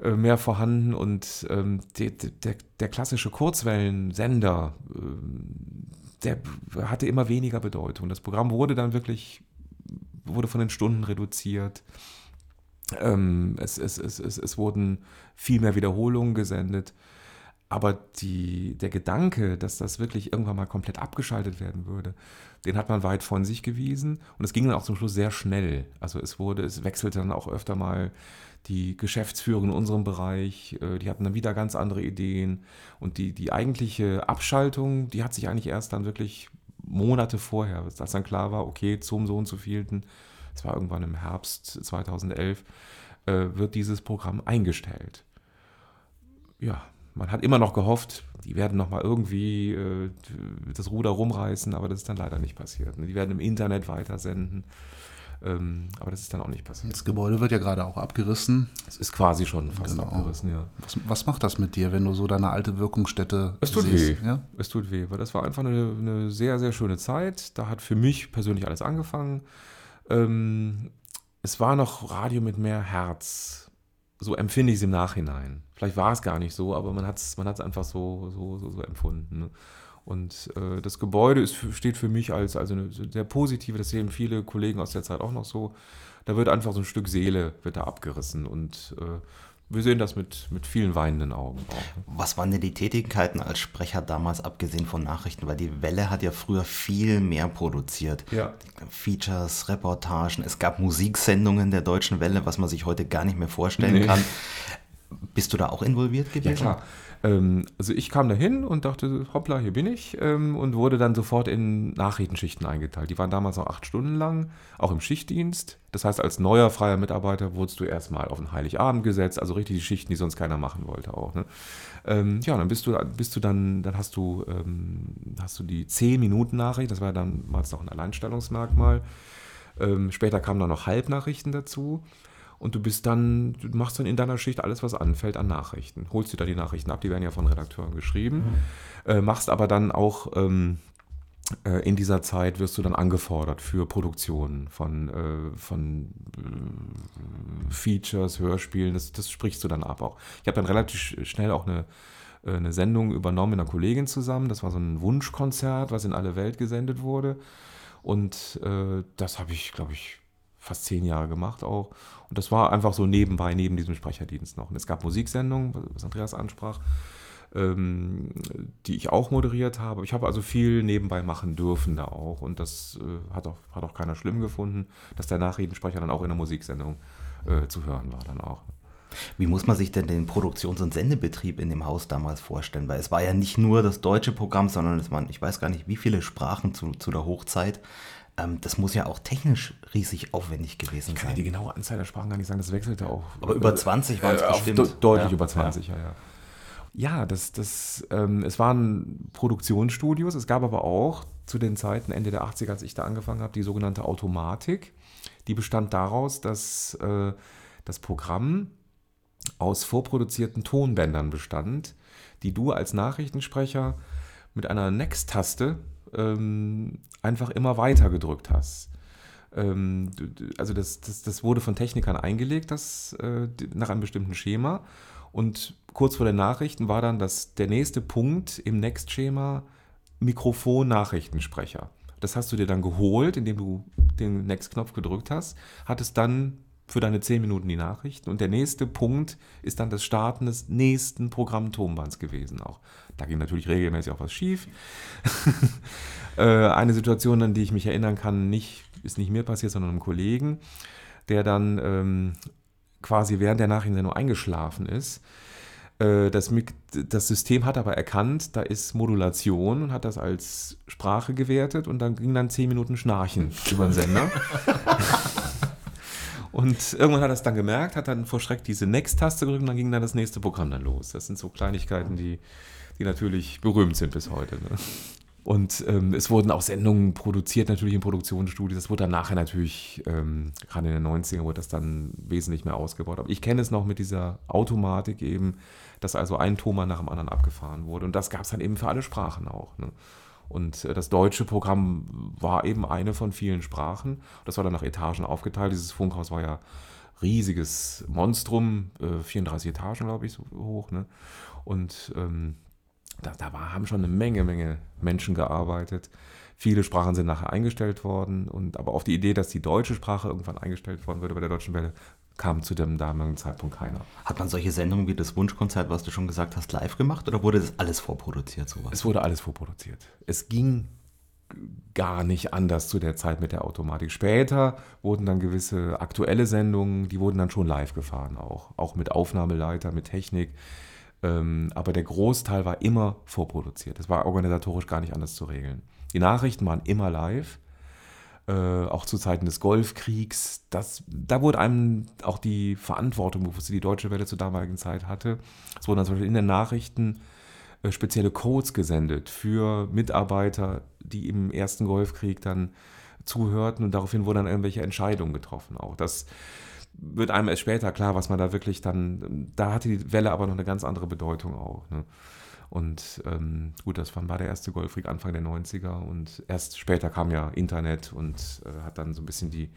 S2: äh, mehr vorhanden und ähm, die, der, der, klassische Kurzwellensender, äh, der hatte immer weniger Bedeutung. Das Programm wurde dann wirklich, wurde von den Stunden reduziert. Ähm, es, es, es, es, es wurden viel mehr Wiederholungen gesendet. Aber die, der Gedanke, dass das wirklich irgendwann mal komplett abgeschaltet werden würde, den hat man weit von sich gewiesen. Und es ging dann auch zum Schluss sehr schnell. Also es wurde, es wechselte dann auch öfter mal die Geschäftsführung in unserem Bereich, äh, die hatten dann wieder ganz andere Ideen. Und die, die eigentliche Abschaltung, die hat sich eigentlich erst dann wirklich Monate vorher, als dann klar war, okay, zum so und so vielten, es war irgendwann im Herbst 2011, äh, wird dieses Programm eingestellt. Ja, man hat immer noch gehofft, die werden noch mal irgendwie äh, das Ruder rumreißen, aber das ist dann leider nicht passiert. Die werden im Internet weitersenden. Ähm, aber das ist dann auch nicht passiert.
S3: Das Gebäude wird ja gerade auch abgerissen.
S2: Es ist quasi schon fast genau. abgerissen, ja.
S3: Was, was, macht das mit dir, wenn du so deine alte Wirkungsstätte
S2: es tut siehst? Weh. Ja? Es tut weh, weil das war einfach eine, eine, sehr, sehr schöne Zeit. Da hat für mich persönlich alles angefangen. Ähm, es war noch Radio mit mehr Herz so empfinde ich es im Nachhinein. Vielleicht war es gar nicht so, aber man hat es man einfach so, so, so, so empfunden. Ne? Und äh, das Gebäude ist, steht für mich als also eine sehr positive, das sehen viele Kollegen aus der Zeit auch noch so. Da wird einfach so ein Stück Seele wird da abgerissen und äh, wir sehen das mit, mit vielen weinenden Augen auch. Ne?
S1: Was waren denn die Tätigkeiten als Sprecher damals, abgesehen von Nachrichten? Weil die Welle hat ja früher viel mehr produziert.
S2: Ja.
S1: Features, Reportagen, es gab Musiksendungen der Deutschen Welle, was man sich heute gar nicht mehr vorstellen
S2: Nee.
S1: kann. Bist du da auch involviert gewesen?
S2: Ja, klar. Ähm, also ich kam da hin und dachte, hoppla, hier bin ich ähm, und wurde dann sofort in Nachrichtenschichten eingeteilt. Die waren damals noch acht Stunden lang, auch im Schichtdienst. Das heißt, als neuer freier Mitarbeiter wurdest du erstmal auf den Heiligabend gesetzt, also richtig die Schichten, die sonst keiner machen wollte auch. Ne? Ähm, ja, dann bist du, bist du dann, dann hast du, ähm, hast du die 10-Minuten-Nachricht, das war damals noch ein Alleinstellungsmerkmal. Ähm, später kamen dann noch Halbnachrichten dazu. Und du bist dann, du machst dann in deiner Schicht alles, was anfällt an Nachrichten. Holst dir da die Nachrichten ab, die werden ja von Redakteuren geschrieben. Äh, machst aber dann auch ähm, äh, in dieser Zeit wirst du dann angefordert für Produktionen von, äh, von äh, Features, Hörspielen. Das, das sprichst du dann ab auch. Ich habe dann relativ sch- schnell auch eine, äh, eine Sendung übernommen mit einer Kollegin zusammen. Das war so ein Wunschkonzert, was in alle Welt gesendet wurde. Und äh, das habe ich, glaube ich, fast zehn Jahre gemacht auch. Und das war einfach so nebenbei, neben diesem Sprecherdienst noch. Und es gab Musiksendungen, was Andreas ansprach, ähm, die ich auch moderiert habe. Ich habe also viel nebenbei machen dürfen da auch. Und das äh, hat, auch, hat auch keiner schlimm gefunden, dass der Nachrichtensprecher dann auch in der Musiksendung äh, zu hören war dann auch.
S1: Wie muss man sich denn den Produktions- und Sendebetrieb in dem Haus damals vorstellen? Weil es war ja nicht nur das deutsche Programm, sondern es waren, ich weiß gar nicht, wie viele Sprachen zu, zu der Hochzeit. Ähm, das muss ja auch technisch riesig aufwendig gewesen
S2: Ich kann dir die
S1: sein.
S2: genaue Anzahl der Sprachen gar nicht sagen, das wechselte auch.
S1: Aber über 20 waren es
S2: Äh, auf
S1: bestimmt.
S2: de- deutlich
S1: Ja.
S2: über 20, ja, ja. Ja, das, das, ähm, es waren Produktionsstudios, es gab aber auch zu den Zeiten Ende der 80er, als ich da angefangen habe, die sogenannte Automatik. Die bestand daraus, dass äh, das Programm aus vorproduzierten Tonbändern bestand, die du als Nachrichtensprecher mit einer Next-Taste ähm, einfach immer weiter gedrückt hast. Ähm, also das, das, das wurde von Technikern eingelegt, das äh, nach einem bestimmten Schema. Und kurz vor den Nachrichten war dann das, der nächste Punkt im Next-Schema Mikrofon-Nachrichtensprecher. Das hast du dir dann geholt, indem du den Next-Knopf gedrückt hast, hattest dann für deine 10 Minuten die Nachrichten und der nächste Punkt ist dann das Starten des nächsten Programmtonbands gewesen auch. Da ging natürlich regelmäßig auch was schief. Äh, eine Situation, an die ich mich erinnern kann, nicht, ist nicht mir passiert, sondern einem Kollegen, der dann ähm, quasi während der Nachrichtensendung eingeschlafen ist. Äh, Das, das System hat aber erkannt, da ist Modulation und hat das als Sprache gewertet und dann ging dann 10 Minuten Schnarchen über den Sender. Und irgendwann hat er es dann gemerkt, hat dann vor Schreck diese Next-Taste gedrückt und dann ging dann das nächste Programm dann los. Das sind so Kleinigkeiten, die, die natürlich berühmt sind bis heute. Ne? Und ähm, es wurden auch Sendungen produziert, natürlich in Produktionsstudios. Das wurde dann nachher natürlich, ähm, gerade in den 90ern, wurde das dann wesentlich mehr ausgebaut. Aber ich kenne es noch mit dieser Automatik eben, dass also ein Thomann nach dem anderen abgefahren wurde. Und das gab es dann eben für alle Sprachen auch. Ne? Und äh, das deutsche Programm war eben eine von vielen Sprachen. Das war dann nach Etagen aufgeteilt. Dieses Funkhaus war ja riesiges Monstrum, äh, 34 Etagen, glaube ich, so hoch. Ne? Und ähm, da, da war, haben schon eine Menge, Menge Menschen gearbeitet. Viele Sprachen sind nachher eingestellt worden. Und aber auf die Idee, dass die deutsche Sprache irgendwann eingestellt worden würde bei der Deutschen Welle, kam zu dem damaligen Zeitpunkt keiner.
S1: Hat man solche Sendungen wie das Wunschkonzert, was du schon gesagt hast, live gemacht oder wurde das alles vorproduziert sowas?
S2: Es wurde alles vorproduziert. Es ging gar nicht anders zu der Zeit mit der Automatik. Später wurden dann gewisse aktuelle Sendungen, die wurden dann schon live gefahren auch. Auch mit Aufnahmeleiter, mit Technik. Ähm, aber der Großteil war immer vorproduziert. Das war organisatorisch gar nicht anders zu regeln. Die Nachrichten waren immer live. Äh, auch zu Zeiten des Golfkriegs. Das, da wurde einem auch die Verantwortung bewusst, die die Deutsche Welle zur damaligen Zeit hatte. Es wurden dann zum Beispiel in den Nachrichten äh, spezielle Codes gesendet für Mitarbeiter, die im ersten Golfkrieg dann zuhörten und daraufhin wurden dann irgendwelche Entscheidungen getroffen. Auch das wird einem erst später klar, was man da wirklich dann, da hatte die Welle aber noch eine ganz andere Bedeutung auch. Ne? Und ähm, gut, das war der erste Golfkrieg Anfang der 90er und erst später kam ja Internet und äh, hat dann so ein bisschen die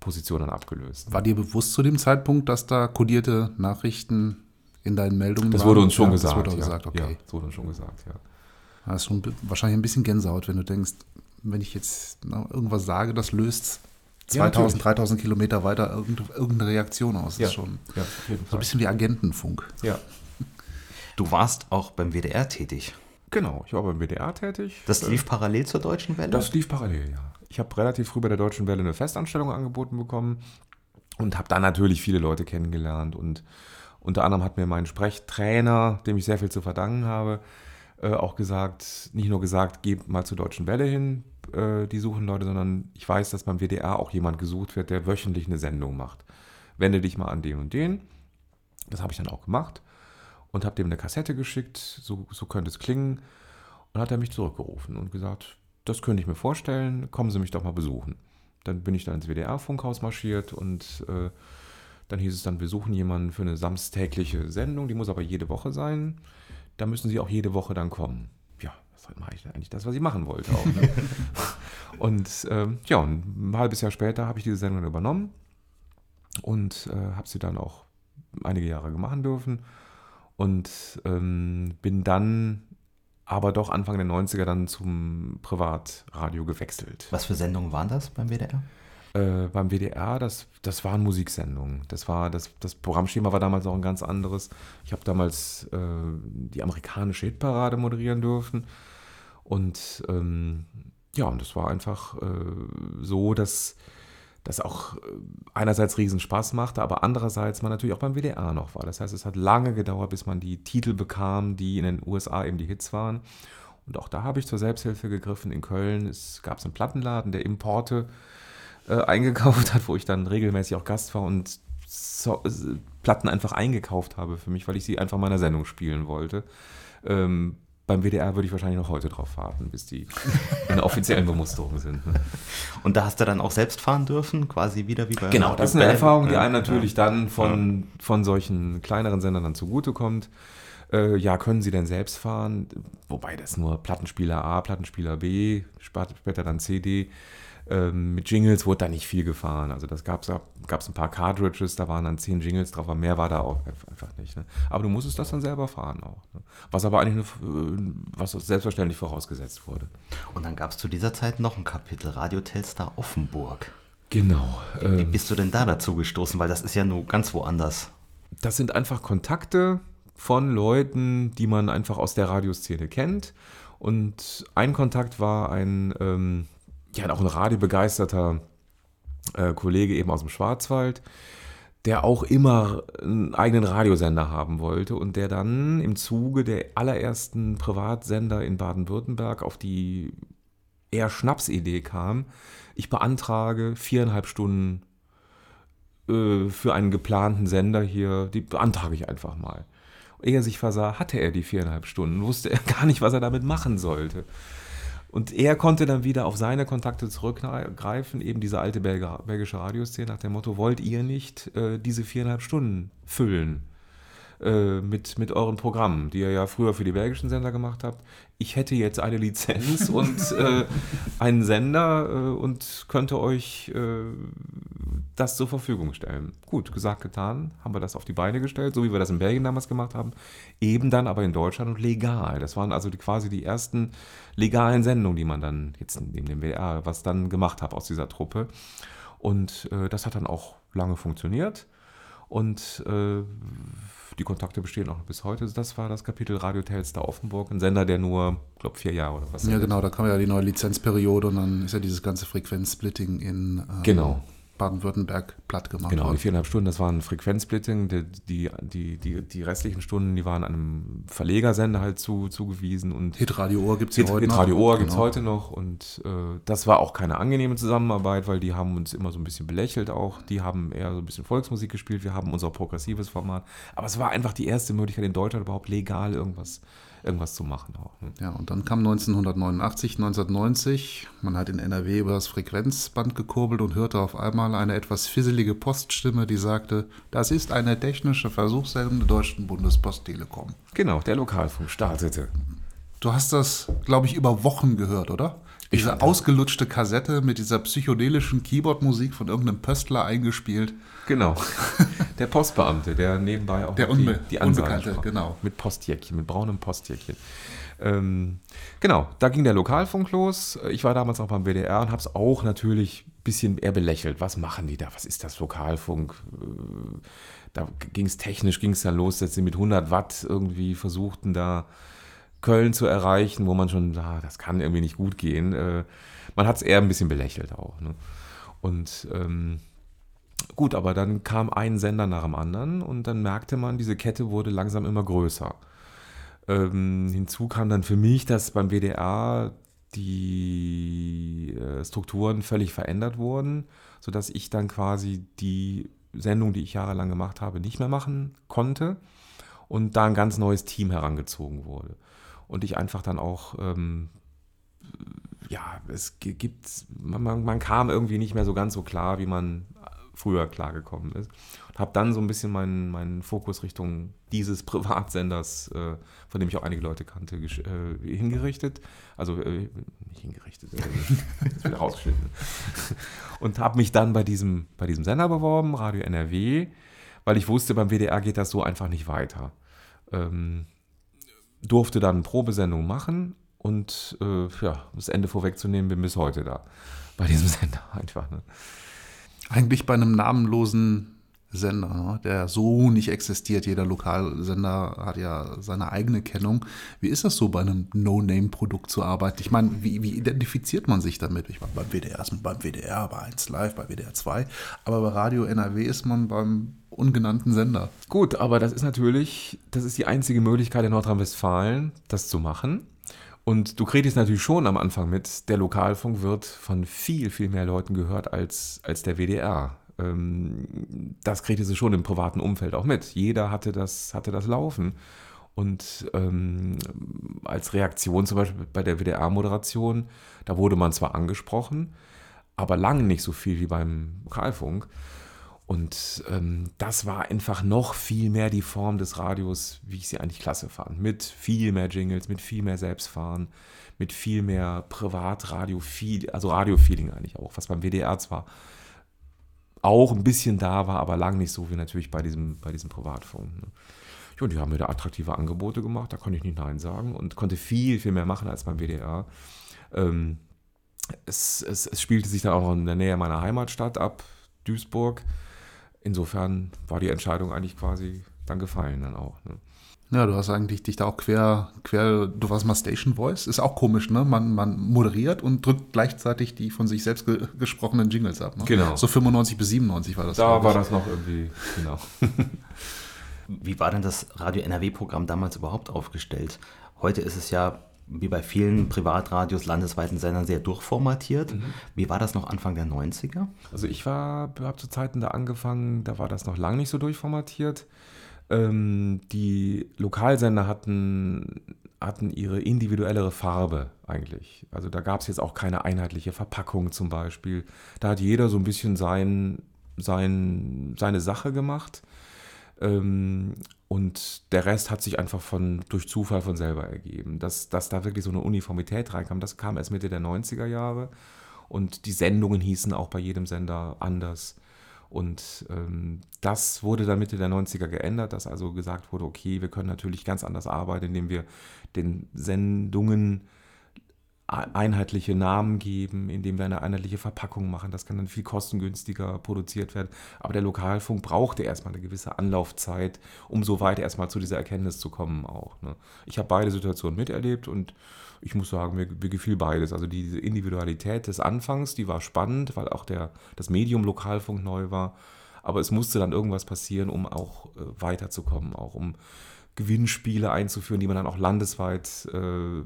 S2: Position dann abgelöst.
S3: War dir bewusst zu dem Zeitpunkt, dass da kodierte Nachrichten in deinen Meldungen
S2: Das
S3: waren?
S2: wurde uns schon
S3: Ja,
S2: gesagt.
S3: Das wurde auch
S2: ja.
S3: gesagt, okay.
S2: Ja, das wurde uns schon gesagt, ja.
S3: Das ist schon wahrscheinlich ein bisschen Gänsehaut, wenn du denkst, wenn ich jetzt na, irgendwas sage, das löst 2000, ja, 3000 Kilometer weiter irgendeine Reaktion aus. Das
S2: ja,
S3: ist schon
S2: ja,
S3: so ein bisschen wie Agentenfunk.
S2: Ja.
S1: Du warst auch beim WDR tätig.
S2: Genau, ich war beim WDR tätig.
S1: Das lief parallel zur Deutschen Welle?
S2: Das lief parallel, ja. Ich habe relativ früh bei der Deutschen Welle eine Festanstellung angeboten bekommen und habe dann natürlich viele Leute kennengelernt. Und unter anderem hat mir mein Sprechtrainer, dem ich sehr viel zu verdanken habe, äh, auch gesagt, nicht nur gesagt, geh mal zur Deutschen Welle hin, äh, die suchen Leute, sondern ich weiß, dass beim WDR auch jemand gesucht wird, der wöchentlich eine Sendung macht. Wende dich mal an den und den. Das habe ich dann auch gemacht und habe dem eine Kassette geschickt, so, so könnte es klingen. Und hat er mich zurückgerufen und gesagt, das könnte ich mir vorstellen, kommen Sie mich doch mal besuchen. Dann bin ich dann ins WDR-Funkhaus marschiert und äh, dann hieß es dann, wir suchen jemanden für eine samstägliche Sendung, die muss aber jede Woche sein. Da müssen Sie auch jede Woche dann kommen. Ja, das ich eigentlich das, was ich machen wollte auch. Ne? und ähm, ja, ein halbes Jahr später habe ich diese Sendung übernommen und äh, habe sie dann auch einige Jahre machen dürfen und ähm, bin dann aber doch Anfang der 90er dann zum Privatradio gewechselt.
S1: Was für Sendungen waren das beim WDR?
S2: Äh, beim WDR, das, das waren Musiksendungen. Das, war, das, das Programmschema war damals auch ein ganz anderes. Ich habe damals äh, die amerikanische Hitparade moderieren dürfen. Und ähm, ja, und das war einfach äh, so, dass das auch äh, einerseits riesen Spaß machte, aber andererseits man natürlich auch beim WDR noch war. Das heißt, es hat lange gedauert, bis man die Titel bekam, die in den USA eben die Hits waren. Und auch da habe ich zur Selbsthilfe gegriffen. In Köln es gab einen Plattenladen, der Importe äh, eingekauft hat, wo ich dann regelmäßig auch Gast war und so, äh, Platten einfach eingekauft habe für mich, weil ich sie einfach meiner Sendung spielen wollte. Ähm, beim WDR würde ich wahrscheinlich noch heute drauf warten, bis die in der offiziellen Bemusterung sind. Ne?
S1: Und da hast du dann auch selbst fahren dürfen, quasi wieder wie bei
S2: Genau, das ist eine Erfahrung, die einem natürlich dann von, von solchen kleineren Sendern dann zugutekommt. Äh, ja, können Sie denn selbst fahren? Wobei das nur Plattenspieler A, Plattenspieler B, später dann CD ähm, mit Jingles wurde da nicht viel gefahren. Also das gab es ein paar Cartridges, da waren dann zehn Jingles drauf, aber mehr war da auch einfach nicht. Ne? Aber du musstest das dann selber fahren auch. Ne? Was aber eigentlich, eine, äh, was selbstverständlich vorausgesetzt wurde.
S1: Und dann gab es zu dieser Zeit noch ein Kapitel, Radio Telstar Offenburg.
S2: Genau.
S1: Wie, wie ähm, bist du denn da dazu gestoßen? Weil das ist ja nur ganz woanders.
S2: Das sind einfach Kontakte von Leuten, die man einfach aus der Radioszene kennt. Und ein Kontakt war ein ähm, ja, auch ein radiobegeisterter äh, Kollege eben aus dem Schwarzwald, der auch immer einen eigenen Radiosender haben wollte und der dann im Zuge der allerersten Privatsender in Baden-Württemberg auf die eher Schnapsidee kam, ich beantrage viereinhalb Stunden äh, für einen geplanten Sender hier, die beantrage ich einfach mal. Ehe er sich versah, hatte er die viereinhalb Stunden, wusste er gar nicht, was er damit machen sollte. Und er konnte dann wieder auf seine Kontakte zurückgreifen, eben diese alte belgische Radioszene nach dem Motto, wollt ihr nicht äh, diese viereinhalb Stunden füllen äh, mit, mit euren Programmen, die ihr ja früher für die belgischen Sender gemacht habt? Ich hätte jetzt eine Lizenz und äh, einen Sender äh, und könnte euch äh, das zur Verfügung stellen. Gut, gesagt, getan, haben wir das auf die Beine gestellt, so wie wir das in Belgien damals gemacht haben. Eben dann aber in Deutschland und legal. Das waren also die, quasi die ersten legalen Sendungen, die man dann jetzt neben dem WR, was dann gemacht hat aus dieser Truppe. Und äh, das hat dann auch lange funktioniert. Und äh, die Kontakte bestehen auch bis heute. Das war das Kapitel Radio Telstar Offenburg, ein Sender, der nur, ich glaube, vier Jahre oder was.
S3: Ja, genau, da kam ja die neue Lizenzperiode und dann ist ja dieses ganze Frequenzsplitting in
S2: ähm, genau.
S3: Baden-Württemberg platt gemacht
S2: Genau, die viereinhalb Stunden, das war ein Frequenzsplitting. Die, die, die, die, die restlichen Stunden, die waren einem Verlegersender halt zu, zugewiesen. Und
S3: Hitradio Ohr gibt es Hit, heute
S2: Hitradio Ohr gibt es genau. heute noch. Und äh, das war auch keine angenehme Zusammenarbeit, weil die haben uns immer so ein bisschen belächelt auch. Die haben eher so ein bisschen Volksmusik gespielt. Wir haben unser progressives Format. Aber es war einfach die erste Möglichkeit in Deutschland überhaupt legal irgendwas irgendwas zu machen. Auch,
S3: ne? Ja, und dann kam 1989, 1990, man hat in NRW über das Frequenzband gekurbelt und hörte auf einmal eine etwas fisselige Poststimme, die sagte, das ist eine technische Versuchssendung der Deutschen Bundespost Telekom.
S2: Genau, der Lokalfunk startete.
S3: Du hast das, glaube ich, über Wochen gehört, oder? Diese ausgelutschte Kassette mit dieser psychedelischen Keyboard-Musik von irgendeinem Pöstler eingespielt.
S2: Genau. Der Postbeamte, der nebenbei auch
S3: Der
S2: die,
S3: Unbe
S2: die Ansagen
S3: Unbekannte,
S2: sprach.
S3: genau.
S2: Mit Postjäckchen, mit braunem Postjäckchen. Ähm, genau, da ging der Lokalfunk los. Ich war damals auch beim WDR und habe es auch natürlich ein bisschen eher belächelt. Was machen die da? Was ist das Lokalfunk? Äh, Da ging es technisch, ging es dann los, dass sie mit 100 Watt irgendwie versuchten da Köln zu erreichen, wo man schon, ah, das kann irgendwie nicht gut gehen. Äh, man hat es eher ein bisschen belächelt auch. Ne? Und ähm, gut, aber dann kam ein Sender nach dem anderen und dann merkte man, diese Kette wurde langsam immer größer. Ähm, hinzu kam dann für mich, dass beim WDR die äh, Strukturen völlig verändert wurden, sodass ich dann quasi die Sendung, die ich jahrelang gemacht habe, nicht mehr machen konnte und da ein ganz neues Team herangezogen wurde. Und ich einfach dann auch, ähm, ja, es gi- gibt, man, man kam irgendwie nicht mehr so ganz so klar, wie man früher klargekommen ist. Und habe dann so ein bisschen meinen, meinen Fokus Richtung dieses Privatsenders, äh, von dem ich auch einige Leute kannte, äh, hingerichtet. Also äh, nicht hingerichtet, äh, ist wieder rausgeschnitten. Und habe mich dann bei diesem, bei diesem Sender beworben, Radio NRW, weil ich wusste, beim WDR geht das so einfach nicht weiter. Ähm, durfte dann Probesendung machen und äh, ja, das Ende vorwegzunehmen, bin bis heute da. Bei diesem Sender einfach. Ne?
S3: Eigentlich bei einem namenlosen Sender, ne, der so nicht existiert. Jeder Lokalsender hat ja seine eigene Kennung. Wie ist das so, bei einem No-Name-Produkt zu arbeiten? Ich meine, wie, wie identifiziert man sich damit? Ich war beim WDR ist man beim WDR, bei 1 Live, bei WDR 2, aber bei Radio NRW ist man beim ungenannten Sender.
S2: Gut, aber das ist natürlich, das ist die einzige Möglichkeit in Nordrhein-Westfalen, das zu machen. Und du kriegst natürlich schon am Anfang mit, der Lokalfunk wird von viel, viel mehr Leuten gehört als, als der WDR. Ähm, das kriegte sie schon im privaten Umfeld auch mit. Jeder hatte das, hatte das Laufen. Und ähm, als Reaktion zum Beispiel bei der WDR-Moderation, da wurde man zwar angesprochen, aber lange nicht so viel wie beim Lokalfunk. Und ähm, das war einfach noch viel mehr die Form des Radios, wie ich sie eigentlich klasse fand. Mit viel mehr Jingles, mit viel mehr Selbstfahren, mit viel mehr Privatradio, viel, also Radio-Feeling eigentlich auch, was beim WDR zwar auch ein bisschen da war, aber lang nicht so wie natürlich bei diesem, bei diesem Privatfunk. Ne? Und die haben mir da attraktive Angebote gemacht, da konnte ich nicht Nein sagen und konnte viel, viel mehr machen als beim WDR. Ähm, es, es, es spielte sich dann auch in der Nähe meiner Heimatstadt ab, Duisburg. Insofern war die Entscheidung eigentlich quasi dann gefallen dann auch. Ne?
S3: Ja, du hast eigentlich dich da auch quer, quer, du warst mal Station Voice, ist auch komisch, ne? Man, man moderiert und drückt gleichzeitig die von sich selbst ge gesprochenen Jingles ab. Ne?
S2: Genau.
S3: So 95 bis 97 war das.
S2: Da war das noch irgendwie, genau.
S1: Wie war denn das Radio NRW-Programm damals überhaupt aufgestellt? Heute ist es ja wie bei vielen Privatradios, landesweiten Sendern sehr durchformatiert. Wie war das noch Anfang der 90er?
S2: Also ich war, habe zu Zeiten da angefangen, da war das noch lange nicht so durchformatiert. Ähm, die Lokalsender hatten, hatten ihre individuellere Farbe eigentlich. Also da gab es jetzt auch keine einheitliche Verpackung zum Beispiel. Da hat jeder so ein bisschen sein, sein, seine Sache gemacht. Ähm, und der Rest hat sich einfach von, durch Zufall von selber ergeben. Dass, dass da wirklich so eine Uniformität reinkam, das kam erst Mitte der 90er Jahre. Und die Sendungen hießen auch bei jedem Sender anders. Und ähm, das wurde dann Mitte der 90er geändert, dass also gesagt wurde, okay, wir können natürlich ganz anders arbeiten, indem wir den Sendungen einheitliche Namen geben, indem wir eine einheitliche Verpackung machen. Das kann dann viel kostengünstiger produziert werden. Aber der Lokalfunk brauchte erstmal eine gewisse Anlaufzeit, um so weit erstmal zu dieser Erkenntnis zu kommen auch. Ne? Ich habe beide Situationen miterlebt und ich muss sagen, mir, mir gefiel beides. Also diese Individualität des Anfangs, die war spannend, weil auch der, das Medium Lokalfunk neu war. Aber es musste dann irgendwas passieren, um auch äh, weiterzukommen, auch um Gewinnspiele einzuführen, die man dann auch landesweit äh,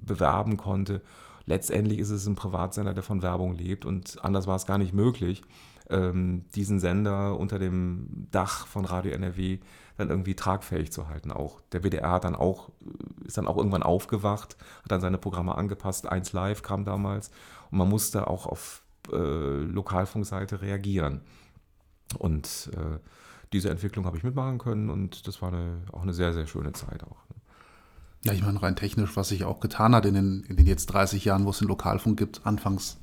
S2: bewerben konnte. Letztendlich ist es ein Privatsender, der von Werbung lebt und anders war es gar nicht möglich, ähm, diesen Sender unter dem Dach von Radio NRW dann irgendwie tragfähig zu halten. Auch der WDR hat dann auch, ist dann auch irgendwann aufgewacht, hat dann seine Programme angepasst. 1 Live kam damals und man musste auch auf äh, Lokalfunkseite reagieren. Und äh, diese Entwicklung habe ich mitmachen können und das war eine, auch eine sehr, sehr schöne Zeit auch. ne.
S3: Ja, ich meine, rein technisch, was sich auch getan hat in den, in den jetzt 30 Jahren, wo es den Lokalfunk gibt. Anfangs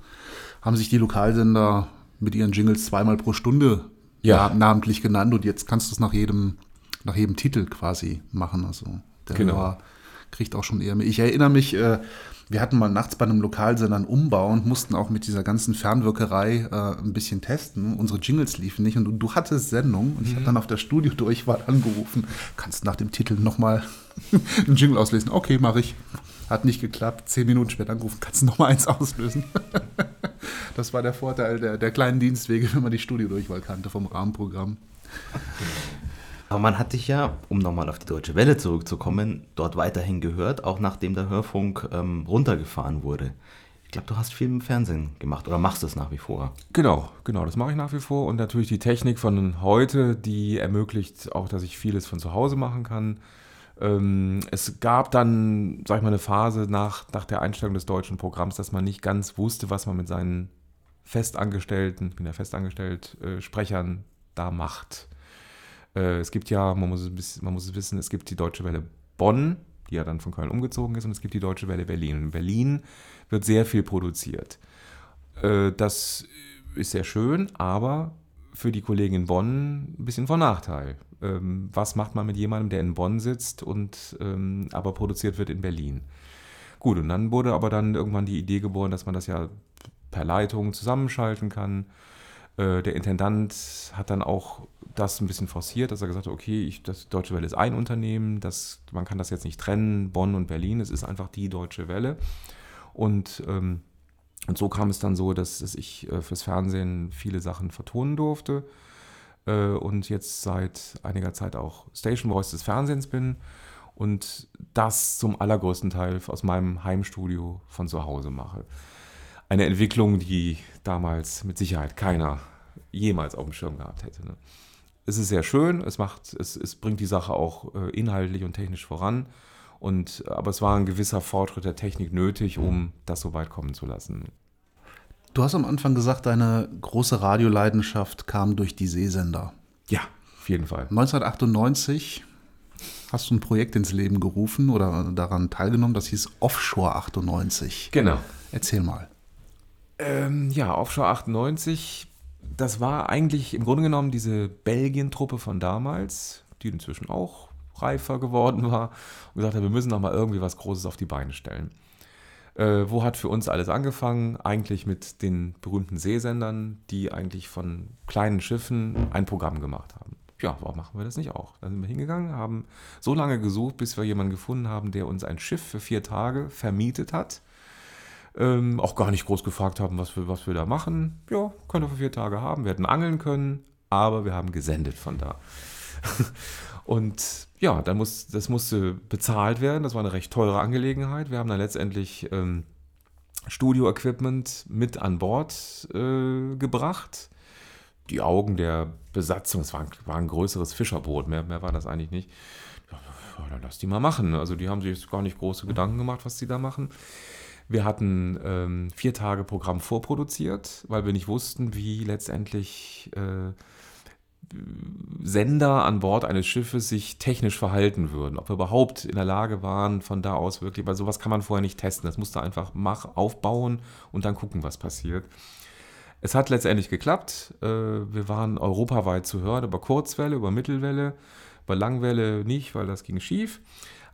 S3: haben sich die Lokalsender mit ihren Jingles zweimal pro Stunde ja. namentlich genannt und jetzt kannst du es nach jedem, nach jedem Titel quasi machen. Also der
S2: Genau.
S3: Hörer kriegt auch schon eher mehr. Ich erinnere mich, äh, wir hatten mal nachts bei einem Lokalsender einen Umbau und mussten auch mit dieser ganzen Fernwirkerei äh, ein bisschen testen. Unsere Jingles liefen nicht und du, du hattest Sendung und ich habe dann auf der Studiodurchwahl angerufen. Kannst nach dem Titel nochmal einen Jingle auslesen? Okay, mache ich. Hat nicht geklappt. Zehn Minuten später angerufen, kannst du nochmal eins auslösen? das war der Vorteil der, der kleinen Dienstwege, wenn man die Studiodurchwahl kannte vom Rahmenprogramm.
S1: Aber man hat dich ja, um nochmal auf die Deutsche Welle zurückzukommen, dort weiterhin gehört, auch nachdem der Hörfunk ähm, runtergefahren wurde. Ich glaube, du hast viel im Fernsehen gemacht oder machst es nach wie vor.
S2: Genau, genau, das mache ich nach wie vor. Und natürlich die Technik von heute, die ermöglicht auch, dass ich vieles von zu Hause machen kann. Ähm, es gab dann, sag ich mal, eine Phase nach, nach der Einstellung des deutschen Programms, dass man nicht ganz wusste, was man mit seinen Festangestellten, ich bin ja festangestellt, äh, Sprechern da macht. Äh, es gibt ja, man muss, es, bis- man muss es wissen, es gibt die Deutsche Welle Bonn, die ja dann von Köln umgezogen ist, und es gibt die Deutsche Welle Berlin. In Berlin wird sehr viel produziert. Äh, das ist sehr schön, aber für die Kollegen in Bonn ein bisschen von Nachteil. Ähm, was macht man mit jemandem, der in Bonn sitzt und ähm, aber produziert wird in Berlin? Gut, und dann wurde aber dann irgendwann die Idee geboren, dass man das ja per Leitung zusammenschalten kann. Äh, der Intendant hat dann auch das ein bisschen forciert, dass er gesagt hat, okay, ich, das Deutsche Welle ist ein Unternehmen, das, man kann das jetzt nicht trennen, Bonn und Berlin, es ist einfach die Deutsche Welle. Und, ähm, und so kam es dann so, dass, dass ich äh, fürs Fernsehen viele Sachen vertonen durfte äh, und jetzt seit einiger Zeit auch Station Voice des Fernsehens bin und das zum allergrößten Teil aus meinem Heimstudio von zu Hause mache. Eine Entwicklung, die damals mit Sicherheit keiner jemals auf dem Schirm gehabt hätte. Ne? Es ist sehr schön, es, macht, es, es bringt die Sache auch äh, inhaltlich und technisch voran. Und, aber es war ein gewisser Fortschritt der Technik nötig, um das so weit kommen zu lassen.
S3: Du hast am Anfang gesagt, deine große Radioleidenschaft kam durch die Seesender.
S2: Ja, auf jeden Fall.
S3: 1998 hast du ein Projekt ins Leben gerufen oder daran teilgenommen, das hieß Offshore 98.
S2: Genau.
S3: Erzähl mal.
S2: Ähm, ja, Offshore 98, das war eigentlich im Grunde genommen diese Belgien-Truppe von damals, die inzwischen auch reifer geworden war und gesagt hat, wir müssen noch mal irgendwie was Großes auf die Beine stellen. Äh, wo hat für uns alles angefangen? Eigentlich mit den berühmten Seesendern, die eigentlich von kleinen Schiffen ein Programm gemacht haben. Ja, warum machen wir das nicht auch? Dann sind wir hingegangen, haben so lange gesucht, bis wir jemanden gefunden haben, der uns ein Schiff für vier Tage vermietet hat. Ähm, auch gar nicht groß gefragt haben, was wir, was wir da machen. Ja, können wir für vier Tage haben. Wir hätten angeln können, aber wir haben gesendet von da. Und ja, dann muss, das musste bezahlt werden. Das war eine recht teure Angelegenheit. Wir haben dann letztendlich ähm, Studio-Equipment mit an Bord äh, gebracht. Die Augen der Besatzung, es war, ein- war ein größeres Fischerboot, mehr, mehr war das eigentlich nicht. Ja, dann lass die mal machen. Also die haben sich gar nicht große Gedanken gemacht, was die da machen. Wir hatten ähm, vier Tage Programm vorproduziert, weil wir nicht wussten, wie letztendlich äh, Sender an Bord eines Schiffes sich technisch verhalten würden. Ob wir überhaupt in der Lage waren, von da aus wirklich, weil sowas kann man vorher nicht testen. Das musste einfach mach, aufbauen und dann gucken, was passiert. Es hat letztendlich geklappt. Äh, Wir waren europaweit zu hören über Kurzwelle, über Mittelwelle, über Langwelle nicht, weil das ging schief.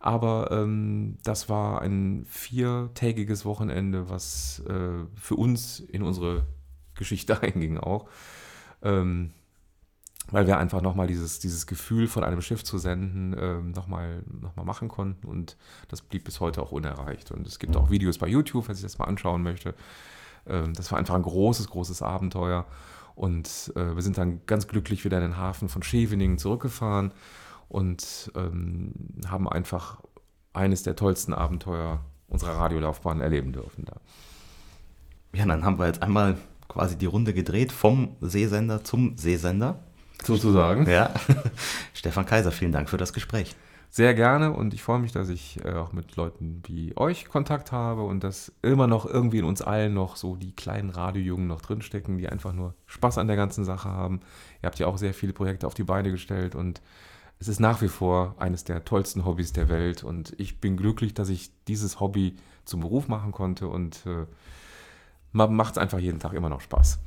S2: Aber ähm, das war ein viertägiges Wochenende, was äh, für uns in unsere Geschichte einging auch. Ähm, weil wir einfach nochmal dieses, dieses Gefühl von einem Schiff zu senden ähm, nochmal noch mal machen konnten und das blieb bis heute auch unerreicht. Und es gibt auch Videos bei YouTube, wer sich das mal anschauen möchte. Ähm, das war einfach ein großes, großes Abenteuer und äh, wir sind dann ganz glücklich wieder in den Hafen von Scheveningen zurückgefahren und ähm, haben einfach eines der tollsten Abenteuer unserer Radiolaufbahn erleben dürfen da.
S1: Ja, dann haben wir jetzt einmal quasi die Runde gedreht vom Seesender zum Seesender.
S2: Sozusagen.
S1: Ja. Stefan Kaiser, vielen Dank für das Gespräch.
S2: Sehr gerne und ich freue mich, dass ich äh, auch mit Leuten wie euch Kontakt habe und dass immer noch irgendwie in uns allen noch so die kleinen Radiojungen noch drinstecken, die einfach nur Spaß an der ganzen Sache haben. Ihr habt ja auch sehr viele Projekte auf die Beine gestellt und es ist nach wie vor eines der tollsten Hobbys der Welt und ich bin glücklich, dass ich dieses Hobby zum Beruf machen konnte und äh, macht es einfach jeden Tag immer noch Spaß.